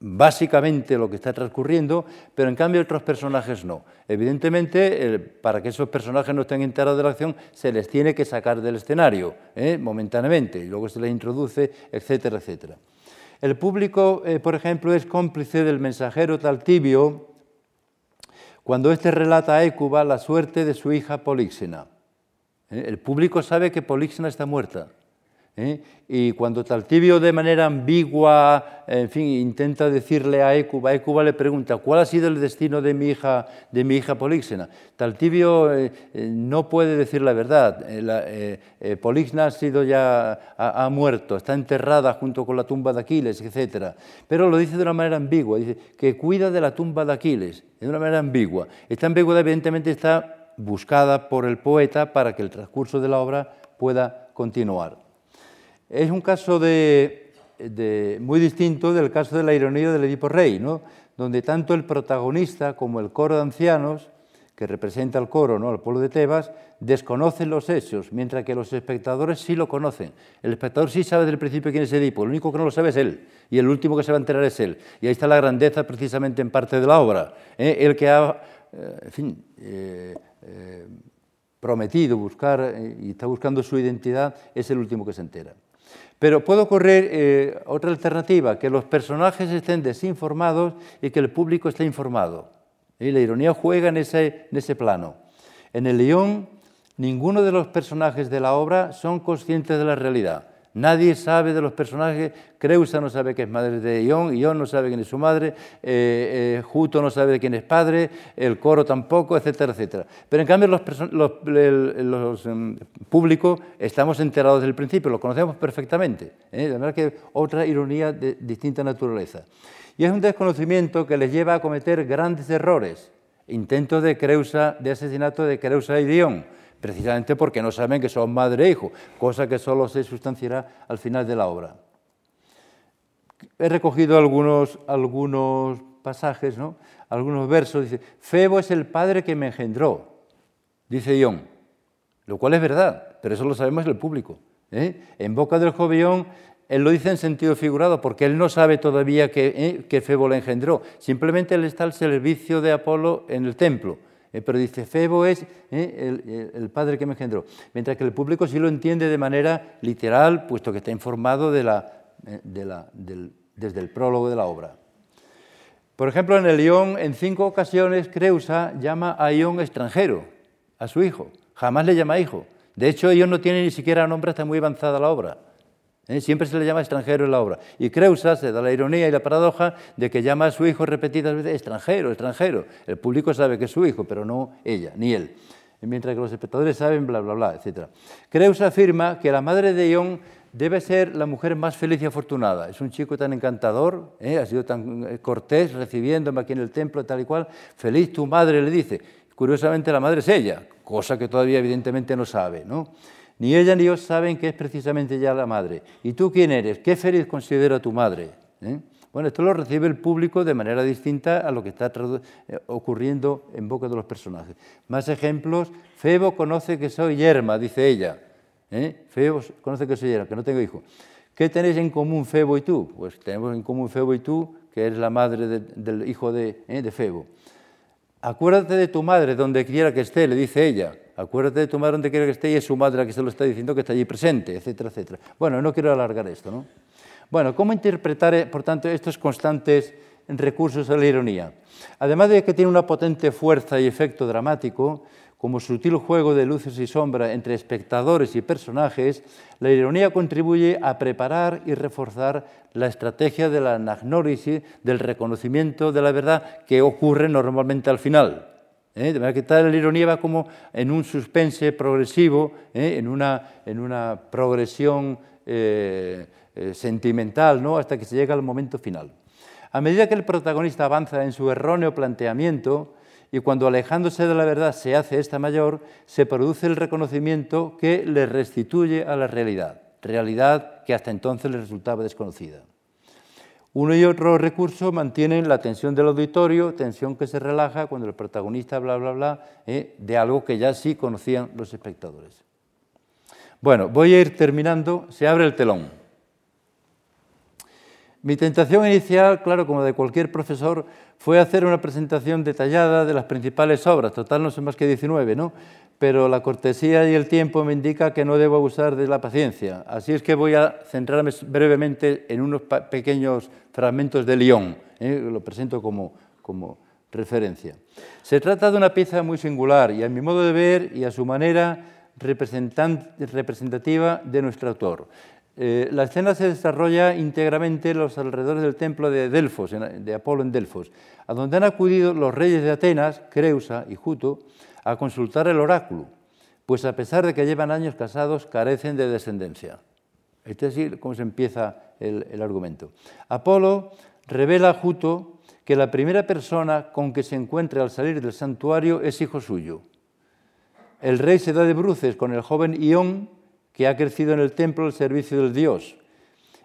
básicamente lo que está transcurriendo, pero en cambio otros personajes no. Evidentemente, para que esos personajes no estén enterados de la acción, se les tiene que sacar del escenario ¿eh? momentáneamente, y luego se les introduce, etcétera, etcétera. El público, eh, por ejemplo, es cómplice del mensajero Taltibio, cuando éste relata a Écuba la suerte de su hija Políxena. ¿eh? El público sabe que Políxena está muerta. ¿Eh? Y cuando Taltibio de manera ambigua, en fin, intenta decirle a Écuba, Écuba le pregunta, ¿cuál ha sido el destino de mi hija, de mi hija Políxena? Taltibio eh, no puede decir la verdad. Políxena ha sido ya, ha, muerto, está enterrada junto con la tumba de Aquiles, etc. Pero lo dice de una manera ambigua, dice que cuida de la tumba de Aquiles de una manera ambigua. Esta ambigüedad evidentemente está buscada por el poeta para que el transcurso de la obra pueda continuar. Es un caso muy distinto del caso de la ironía del Edipo Rey, ¿no? donde tanto el protagonista como el coro de ancianos, que representa al coro, ¿no? al pueblo de Tebas, desconocen los hechos, mientras que los espectadores sí lo conocen. El espectador sí sabe desde el principio quién es Edipo, el único que no lo sabe es él, y el último que se va a enterar es él. Y ahí está la grandeza precisamente en parte de la obra. ¿eh? El que ha, eh, en fin, eh, prometido buscar y está buscando su identidad es el último que se entera. Pero puede ocurrir otra alternativa, que los personajes estén desinformados y que el público esté informado. Y la ironía juega en ese, en ese plano. En el León, ninguno de los personajes de la obra son conscientes de la realidad. Nadie sabe de los personajes. Creusa no sabe que es madre de Ión, Ión no sabe quién es su madre, eh, eh, Juto no sabe de quién es padre, el coro tampoco, etcétera, etcétera. Pero en cambio los, los, em, públicos estamos enterados desde el principio, lo conocemos perfectamente. ¿eh? De manera que otra ironía de distinta naturaleza. Y es un desconocimiento que les lleva a cometer grandes errores, intentos de, Creusa, de asesinato de Creusa y Dion, precisamente porque no saben que son madre e hijo, cosa que solo se sustanciará al final de la obra. He recogido algunos, algunos pasajes, ¿no? algunos versos. Dice, Febo es el padre que me engendró, dice Dion, lo cual es verdad, pero eso lo sabemos el público. ¿eh? En boca del jovión él lo dice en sentido figurado porque él no sabe todavía que, eh, Febo le engendró. Simplemente él está al servicio de Apolo en el templo. Eh, pero dice, Febo es eh, el, padre que me engendró. Mientras que el público sí lo entiende de manera literal, puesto que está informado la, desde el prólogo de la obra. Por ejemplo, en el Ión, en cinco ocasiones, Creusa llama a Ión extranjero, a su hijo. Jamás le llama hijo. De hecho, Ión no tiene ni siquiera nombre hasta muy avanzada la obra. ¿Eh? Siempre se le llama extranjero en la obra. Y Creusa se da la ironía y la paradoja de que llama a su hijo repetidas veces extranjero, extranjero. El público sabe que es su hijo, pero no ella, ni él. Mientras que los espectadores saben, bla, bla, bla, etc. Creusa afirma que la madre de Ión debe ser la mujer más feliz y afortunada. Es un chico tan encantador, ¿eh? ha sido tan eh, cortés recibiéndome aquí en el templo, tal y cual. Feliz tu madre, le dice. Curiosamente la madre es ella, cosa que todavía evidentemente no sabe. ¿no? Ni ella ni yo saben que es precisamente ya la madre. ¿Y tú quién eres? ¿Qué feliz considera tu madre? ¿Eh? Bueno, esto lo recibe el público de manera distinta a lo que está eh, ocurriendo en boca de los personajes. Más ejemplos. Febo conoce que soy yerma, dice ella. ¿Eh? Febo conoce que soy yerma, que no tengo hijo. ¿Qué tenéis en común Febo y tú? Pues tenemos en común Febo y tú, que eres la madre del hijo de, de Febo. Acuérdate de tu madre donde quiera que esté, le dice ella. Acuérdate de tu madre donde quiera que esté y es su madre la que se lo está diciendo que está allí presente, etcétera, etcétera. Bueno, no quiero alargar esto, ¿no? Bueno, ¿cómo interpretar, por tanto, estos constantes recursos a la ironía? Además de que tiene una potente fuerza y efecto dramático, como sutil juego de luces y sombras entre espectadores y personajes, la ironía contribuye a preparar y reforzar la estrategia de la anagnórisis, del reconocimiento de la verdad que ocurre normalmente al final. ¿Eh? De manera que tal la ironía va como en un suspense progresivo, ¿eh? en, una, progresión eh, sentimental, ¿no? hasta que se llega al momento final. A medida que el protagonista avanza en su erróneo planteamiento, y cuando alejándose de la verdad se hace esta mayor, se produce el reconocimiento que le restituye a la realidad, realidad que hasta entonces le resultaba desconocida. Uno y otro recurso mantienen la tensión del auditorio, tensión que se relaja cuando el protagonista bla, bla, bla, eh, de algo que ya sí conocían los espectadores. Bueno, voy a ir terminando. Se abre el telón. Mi tentación inicial, claro, como de cualquier profesor, fue hacer una presentación detallada de las principales obras. Total, no son más que 19, ¿no? Pero la cortesía y el tiempo me indica que no debo abusar de la paciencia. Así es que voy a centrarme brevemente en unos pequeños fragmentos de Lyon, ¿eh? lo presento como, como referencia. Se trata de una pieza muy singular y a mi modo de ver y a su manera representativa de nuestro autor. Eh, la escena se desarrolla íntegramente en los alrededores del templo de Delfos, de Apolo en Delfos, a donde han acudido los reyes de Atenas, Creusa y Juto, a consultar el oráculo, pues a pesar de que llevan años casados, carecen de descendencia. Este es así como se empieza el, el argumento. Apolo revela a Juto que la primera persona con que se encuentra al salir del santuario es hijo suyo. El rey se da de bruces con el joven Ión, que ha crecido en el templo al servicio del dios.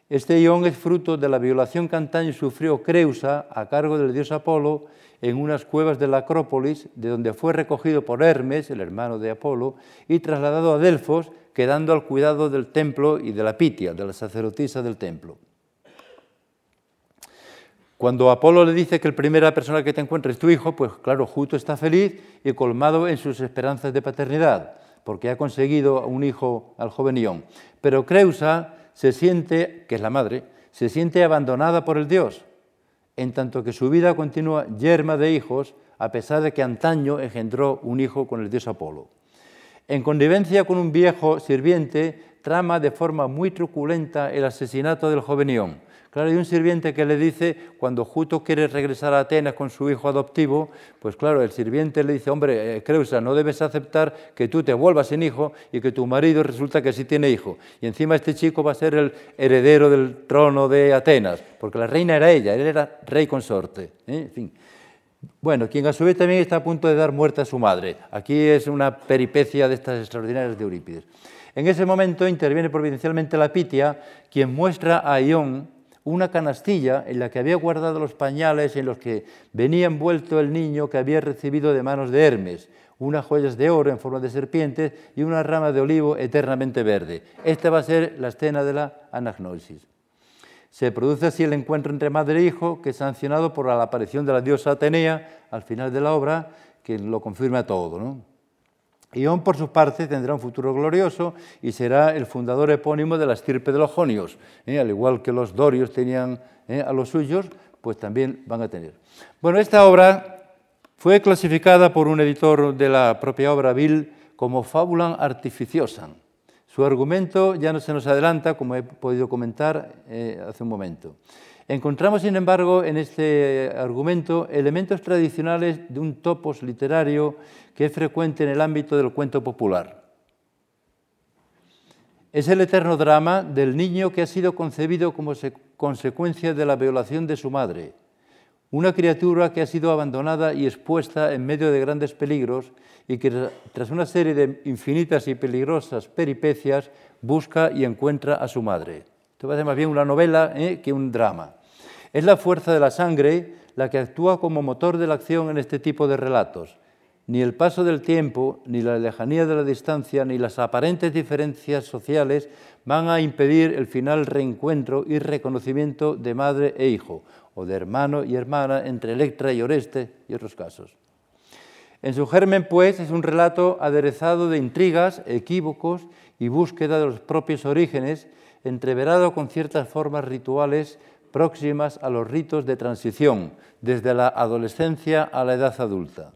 Este Ión es fruto de la violación que antaño sufrió Creusa a cargo del dios Apolo en unas cuevas de la Acrópolis, de donde fue recogido por Hermes, el hermano de Apolo, y trasladado a Delfos, quedando al cuidado del templo y de la Pitia, de la sacerdotisa del templo. Cuando Apolo le dice que la primera persona que te encuentra es tu hijo, pues claro, Juto está feliz y colmado en sus esperanzas de paternidad, porque ha conseguido un hijo al joven Ión. Pero Creusa se siente, que es la madre, se siente abandonada por el dios, en tanto que su vida continúa yerma de hijos, a pesar de que antaño engendró un hijo con el dios Apolo. En connivencia con un viejo sirviente, trama de forma muy truculenta el asesinato del joven Ión, Claro, hay un sirviente que le dice, cuando Juto quiere regresar a Atenas con su hijo adoptivo, pues claro, el sirviente le dice, hombre, eh, Creusa, no debes aceptar que tú te vuelvas sin hijo y que tu marido resulta que sí tiene hijo. Y encima este chico va a ser el heredero del trono de Atenas, porque la reina era ella, él era rey consorte. ¿eh? En fin. Bueno, quien a su vez también está a punto de dar muerte a su madre. Aquí es una peripecia de estas extraordinarias de Eurípides. En ese momento interviene providencialmente la Pitia, quien muestra a Ión una canastilla en la que había guardado los pañales en los que venía envuelto el niño que había recibido de manos de Hermes, unas joyas de oro en forma de serpientes y una rama de olivo eternamente verde. Esta va a ser la escena de la anagnosis. Se produce así el encuentro entre madre e hijo, que es sancionado por la aparición de la diosa Atenea al final de la obra, que lo confirma todo. ¿no? Ión, por su parte, tendrá un futuro glorioso y será el fundador epónimo de la estirpe de los jonios. ¿eh? Al igual que los dorios tenían ¿eh? a los suyos, pues también van a tener. Bueno, esta obra fue clasificada por un editor de la propia obra Bill como fábula artificiosa. Su argumento ya no se nos adelanta, como he podido comentar eh, hace un momento. Encontramos, sin embargo, en este argumento elementos tradicionales de un topos literario que es frecuente en el ámbito del cuento popular. Es el eterno drama del niño que ha sido concebido como consecuencia de la violación de su madre, una criatura que ha sido abandonada y expuesta en medio de grandes peligros y que tras una serie de infinitas y peligrosas peripecias busca y encuentra a su madre. Esto parece más bien una novela ¿eh? que un drama. Es la fuerza de la sangre la que actúa como motor de la acción en este tipo de relatos. Ni el paso del tiempo, ni la lejanía de la distancia, ni las aparentes diferencias sociales van a impedir el final reencuentro y reconocimiento de madre e hijo, o de hermano y hermana entre Electra y Oreste y otros casos. En su germen, pues, es un relato aderezado de intrigas, equívocos y búsqueda de los propios orígenes, entreverado con ciertas formas rituales próximas a los ritos de transición, desde la adolescencia a la edad adulta.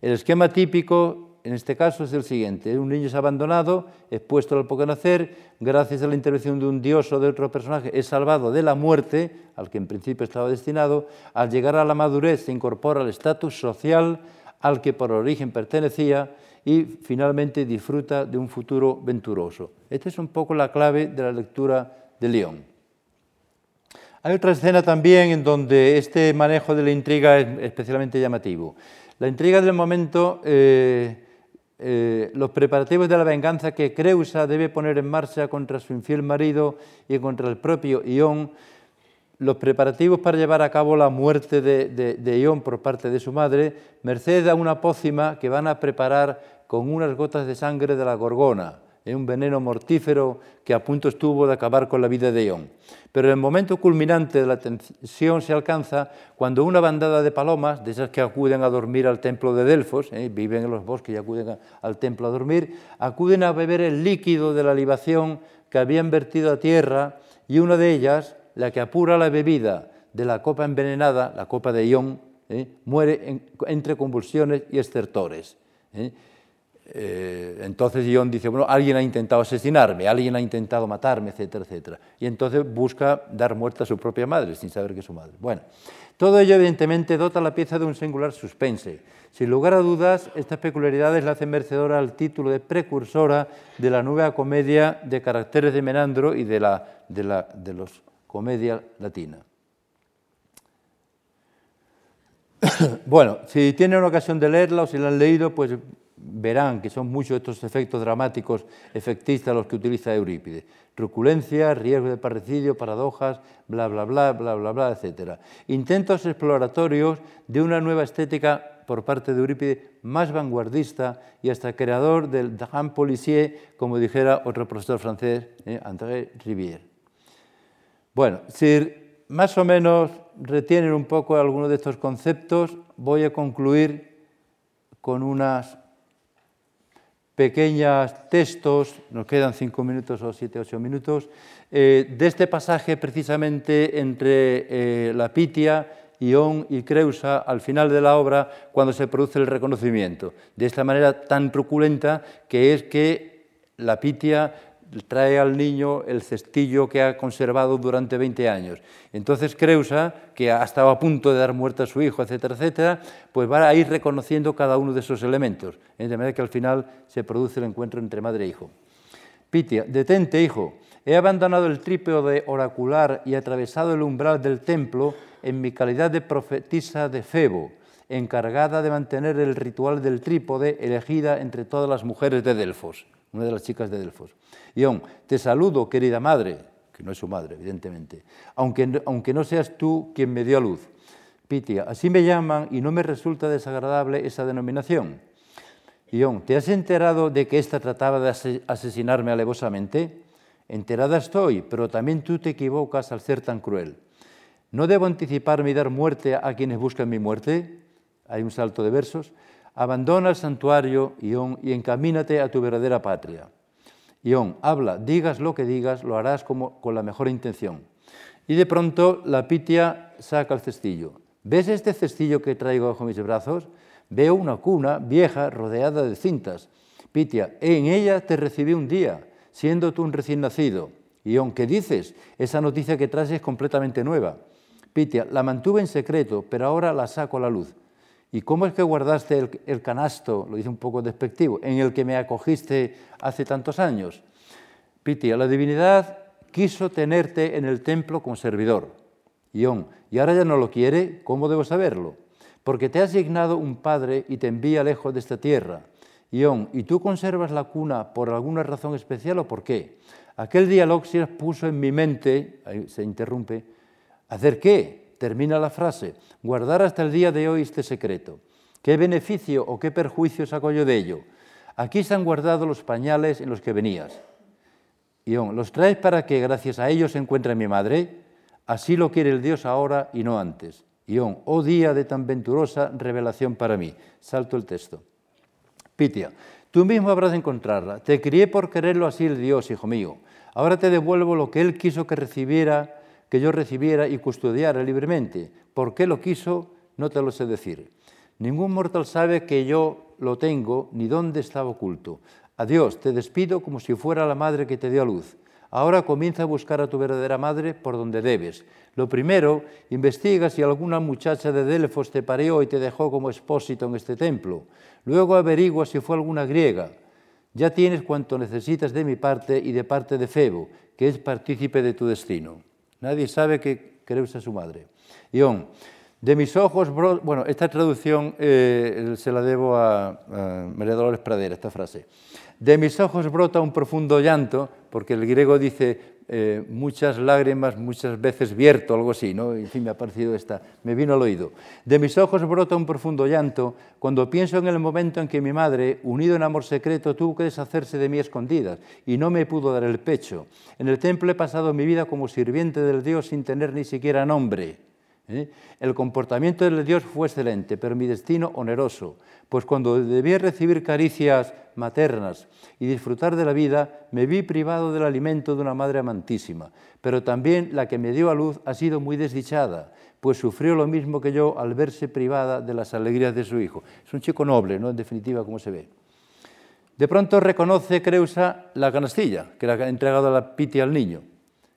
El esquema típico en este caso es el siguiente. Un niño es abandonado, expuesto al poco nacer, gracias a la intervención de un dios o de otro personaje, es salvado de la muerte, al que en principio estaba destinado, al llegar a la madurez se incorpora al estatus social al que por origen pertenecía y finalmente disfruta de un futuro venturoso. Esta es un poco la clave de la lectura de León. Hay otra escena también en donde este manejo de la intriga es especialmente llamativo. La intriga del momento, eh, eh, los preparativos de la venganza que Creusa debe poner en marcha contra su infiel marido y contra el propio Ión, los preparativos para llevar a cabo la muerte de, de Ión por parte de su madre, merced a una pócima que van a preparar con unas gotas de sangre de la gorgona es un veneno mortífero que a punto estuvo de acabar con la vida de Ión. Pero el momento culminante de la tensión se alcanza cuando una bandada de palomas, de esas que acuden a dormir al templo de Delfos, eh, viven en los bosques y acuden al templo a dormir, acuden a beber el líquido de la libación que habían vertido a tierra y una de ellas, la que apura la bebida de la copa envenenada, la copa de Ión, eh, muere entre convulsiones y estertores. Eh. Eh, entonces Ion dice, bueno, alguien ha intentado asesinarme, alguien ha intentado matarme, etcétera, etcétera. Y entonces busca dar muerte a su propia madre, sin saber que es su madre. Bueno, todo ello evidentemente dota la pieza de un singular suspense. Sin lugar a dudas, estas peculiaridades la hacen merecedora al título de precursora de la nueva comedia de caracteres de Menandro y de, la, de, la, de los comedia latina. bueno, si tienen ocasión de leerla o si la han leído, pues verán que son muchos estos efectos dramáticos efectistas los que utiliza Eurípides. Truculencia, riesgo de parricidio, paradojas, bla, bla, bla, bla, bla, bla, etc. Intentos exploratorios de una nueva estética por parte de Eurípides más vanguardista y hasta creador del drame policier, como dijera otro profesor francés, eh, André Rivière. Bueno, si más o menos retienen un poco algunos de estos conceptos, voy a concluir con unas pequeños textos, nos quedan cinco minutos o siete, ocho minutos, eh, de este pasaje precisamente entre eh, la Pitia, Ión y Creusa al final de la obra cuando se produce el reconocimiento, de esta manera tan truculenta que es que la Pitia trae al niño el cestillo que ha conservado durante 20 años. Entonces Creusa, que ha estado a punto de dar muerte a su hijo, etcétera, etcétera, pues va a ir reconociendo cada uno de esos elementos, de manera que al final se produce el encuentro entre madre e hijo. Pitia, detente, hijo, he abandonado el trípode oracular y atravesado el umbral del templo en mi calidad de profetisa de Febo, encargada de mantener el ritual del trípode elegida entre todas las mujeres de Delfos una de las chicas de Delfos. Ión, te saludo, querida madre, que no es su madre, evidentemente, aunque, aunque no seas tú quien me dio a luz. Pitia, así me llaman y no me resulta desagradable esa denominación. Ión, ¿te has enterado de que ésta trataba de asesinarme alevosamente? Enterada estoy, pero también tú te equivocas al ser tan cruel. ¿No debo anticiparme y dar muerte a quienes buscan mi muerte? Hay un salto de versos. Abandona el santuario, Ión, y encamínate a tu verdadera patria. Ión, habla, digas lo que digas, lo harás con la mejor intención. Y de pronto la Pitia saca el cestillo. ¿Ves este cestillo que traigo bajo mis brazos? Veo una cuna vieja rodeada de cintas. Pitia, en ella te recibí un día, siendo tú un recién nacido. Y aunque dices, esa noticia que traes es completamente nueva. Pitia, la mantuve en secreto, pero ahora la saco a la luz. ¿Y cómo es que guardaste el, canasto, lo dice un poco despectivo, en el que me acogiste hace tantos años? Pitia, la divinidad quiso tenerte en el templo como servidor. Ión, y ahora ya no lo quiere, ¿cómo debo saberlo? Porque te ha asignado un padre y te envía lejos de esta tierra. Ión, ¿y tú conservas la cuna por alguna razón especial o por qué? Aquel día Loxias puso en mi mente, ahí se interrumpe, ¿hacer qué? Termina la frase, guardar hasta el día de hoy este secreto. ¿Qué beneficio o qué perjuicio saco yo de ello? Aquí están guardados los pañales en los que venías. Ión, ¿los traes para que gracias a ellos se encuentre mi madre? Así lo quiere el Dios ahora y no antes. Ión, oh día de tan venturosa revelación para mí. Salto el texto. Pitia, tú mismo habrás de encontrarla. Te crié por quererlo así el Dios, hijo mío. Ahora te devuelvo lo que Él quiso que recibiera, que yo recibiera y custodiara libremente. ¿Por qué lo quiso? No te lo sé decir. Ningún mortal sabe que yo lo tengo ni dónde estaba oculto. Adiós, te despido como si fuera la madre que te dio a luz. Ahora comienza a buscar a tu verdadera madre por donde debes. Lo primero, investiga si alguna muchacha de Delfos te pareó y te dejó como expósito en este templo. Luego averigua si fue alguna griega. Ya tienes cuanto necesitas de mi parte y de parte de Febo, que es partícipe de tu destino. Nadie sabe que Creus es su madre. Ión, de mis ojos, bueno, esta traducción eh, se la debo a, a María Pradera, esta frase. De mis ojos brota un profundo llanto, porque el griego dice eh, muchas lágrimas, muchas veces vierto, algo así, ¿no? En fin, me ha parecido esta, me vino al oído. De mis ojos brota un profundo llanto cuando pienso en el momento en que mi madre, unido en amor secreto, tuvo que deshacerse de mí escondidas y no me pudo dar el pecho. En el templo he pasado mi vida como sirviente del Dios sin tener ni siquiera nombre. ¿Eh? El comportamiento del Dios fue excelente, pero mi destino oneroso, pues cuando debía recibir caricias maternas y disfrutar de la vida, me vi privado del alimento de una madre amantísima, pero también la que me dio a luz ha sido muy desdichada, pues sufrió lo mismo que yo al verse privada de las alegrías de su hijo. Es un chico noble, ¿no? En definitiva, como se ve. De pronto reconoce Creusa la canastilla que le ha entregado la Piti al niño.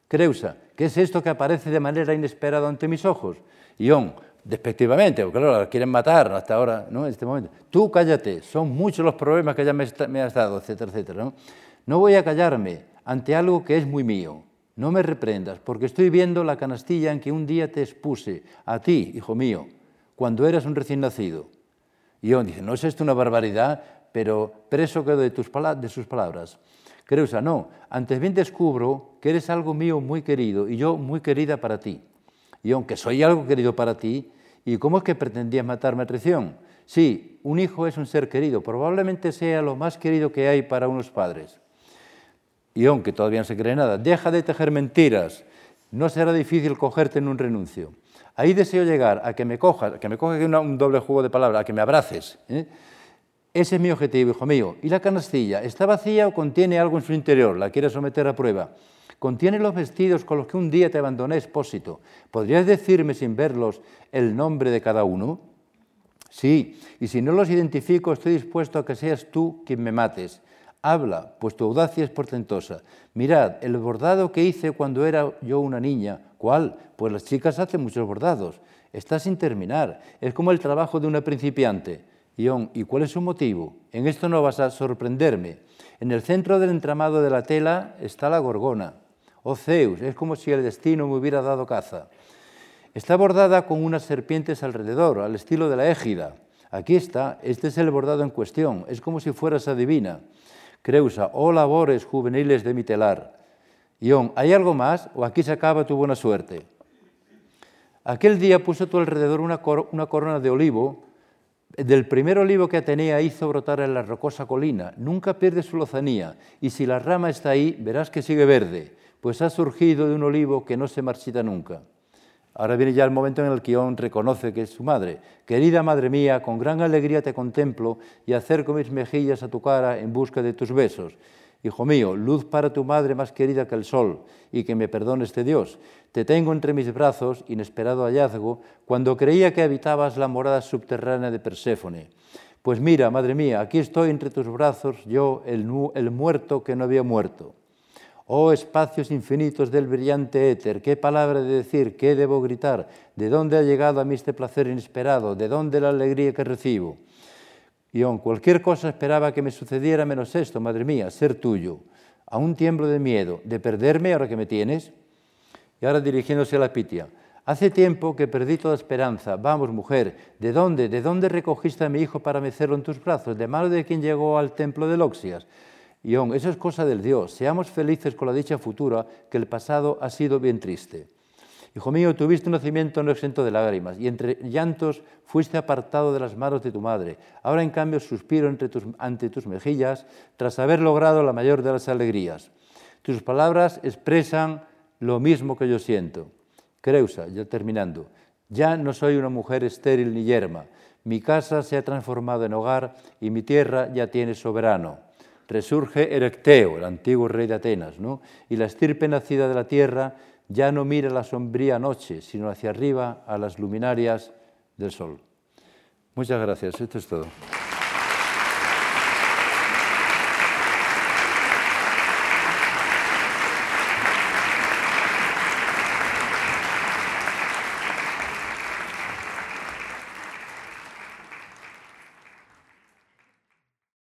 Creusa, ¿qué es esto que aparece de manera inesperada ante mis ojos? Ión, despectivamente, porque claro, la quieren matar hasta ahora, ¿no? en este momento. Tú cállate, son muchos los problemas que ya me, has dado, etcétera, etcétera. ¿no? no voy a callarme ante algo que es muy mío. No me reprendas, porque estoy viendo la canastilla en que un día te expuse, a ti, hijo mío, cuando eras un recién nacido. Ión dice, no es esto una barbaridad, pero preso quedo de, tus de sus palabras. Creusa, no, antes bien descubro que eres algo mío muy querido y yo muy querida para ti. Y aunque soy algo querido para ti, ¿y cómo es que pretendías matarme a traición? Sí, un hijo es un ser querido, probablemente sea lo más querido que hay para unos padres. Y aunque todavía no se cree nada, deja de tejer mentiras, no será difícil cogerte en un renuncio. Ahí deseo llegar, a que me cojas, a que me cojas un doble juego de palabras, a que me abraces. ¿eh? Ese es mi objetivo, hijo mío. ¿Y la canastilla? ¿Está vacía o contiene algo en su interior? ¿La quieres someter a prueba? Contiene los vestidos con los que un día te abandoné expósito. ¿Podrías decirme sin verlos el nombre de cada uno? Sí, y si no los identifico, estoy dispuesto a que seas tú quien me mates. Habla, pues tu audacia es portentosa. Mirad, el bordado que hice cuando era yo una niña. ¿Cuál? Pues las chicas hacen muchos bordados. Está sin terminar. Es como el trabajo de una principiante. ¿Y cuál es su motivo? En esto no vas a sorprenderme. En el centro del entramado de la tela está la gorgona. Oh Zeus, es como si el destino me hubiera dado caza. Está bordada con unas serpientes alrededor, al estilo de la égida. Aquí está, este es el bordado en cuestión, es como si fueras adivina. Creusa, oh labores juveniles de mi telar. Ión, ¿hay algo más o aquí se acaba tu buena suerte? Aquel día puso a tu alrededor una corona de olivo, del primer olivo que Atenea hizo brotar en la rocosa colina. Nunca pierde su lozanía, y si la rama está ahí, verás que sigue verde pues ha surgido de un olivo que no se marchita nunca. Ahora viene ya el momento en el que Ión reconoce que es su madre. Querida madre mía, con gran alegría te contemplo y acerco mis mejillas a tu cara en busca de tus besos. Hijo mío, luz para tu madre más querida que el sol, y que me perdone este Dios. Te tengo entre mis brazos, inesperado hallazgo, cuando creía que habitabas la morada subterránea de Perséfone. Pues mira, madre mía, aquí estoy entre tus brazos, yo, el, el muerto que no había muerto. Oh espacios infinitos del brillante éter, qué palabra de decir, qué debo gritar, de dónde ha llegado a mí este placer inesperado, de dónde la alegría que recibo. Aun cualquier cosa esperaba que me sucediera menos esto, madre mía, ser tuyo. A un tiemblo de miedo, de perderme ahora que me tienes. Y ahora dirigiéndose a la Pitia. Hace tiempo que perdí toda esperanza. Vamos, mujer, ¿de dónde? ¿De dónde recogiste a mi hijo para mecerlo en tus brazos? ¿De mano de quien llegó al templo de Loxias? Aún, eso es cosa del Dios. Seamos felices con la dicha futura, que el pasado ha sido bien triste. Hijo mío, tuviste un nacimiento no exento de lágrimas, y entre llantos fuiste apartado de las manos de tu madre. Ahora, en cambio, suspiro entre tus, ante tus mejillas, tras haber logrado la mayor de las alegrías. Tus palabras expresan lo mismo que yo siento. Creusa, ya terminando, ya no soy una mujer estéril ni yerma. Mi casa se ha transformado en hogar y mi tierra ya tiene soberano resurge Erecteo, el antiguo rey de Atenas, ¿no? y la estirpe nacida de la tierra ya no mira la sombría noche, sino hacia arriba a las luminarias del sol. Muchas gracias, esto es todo.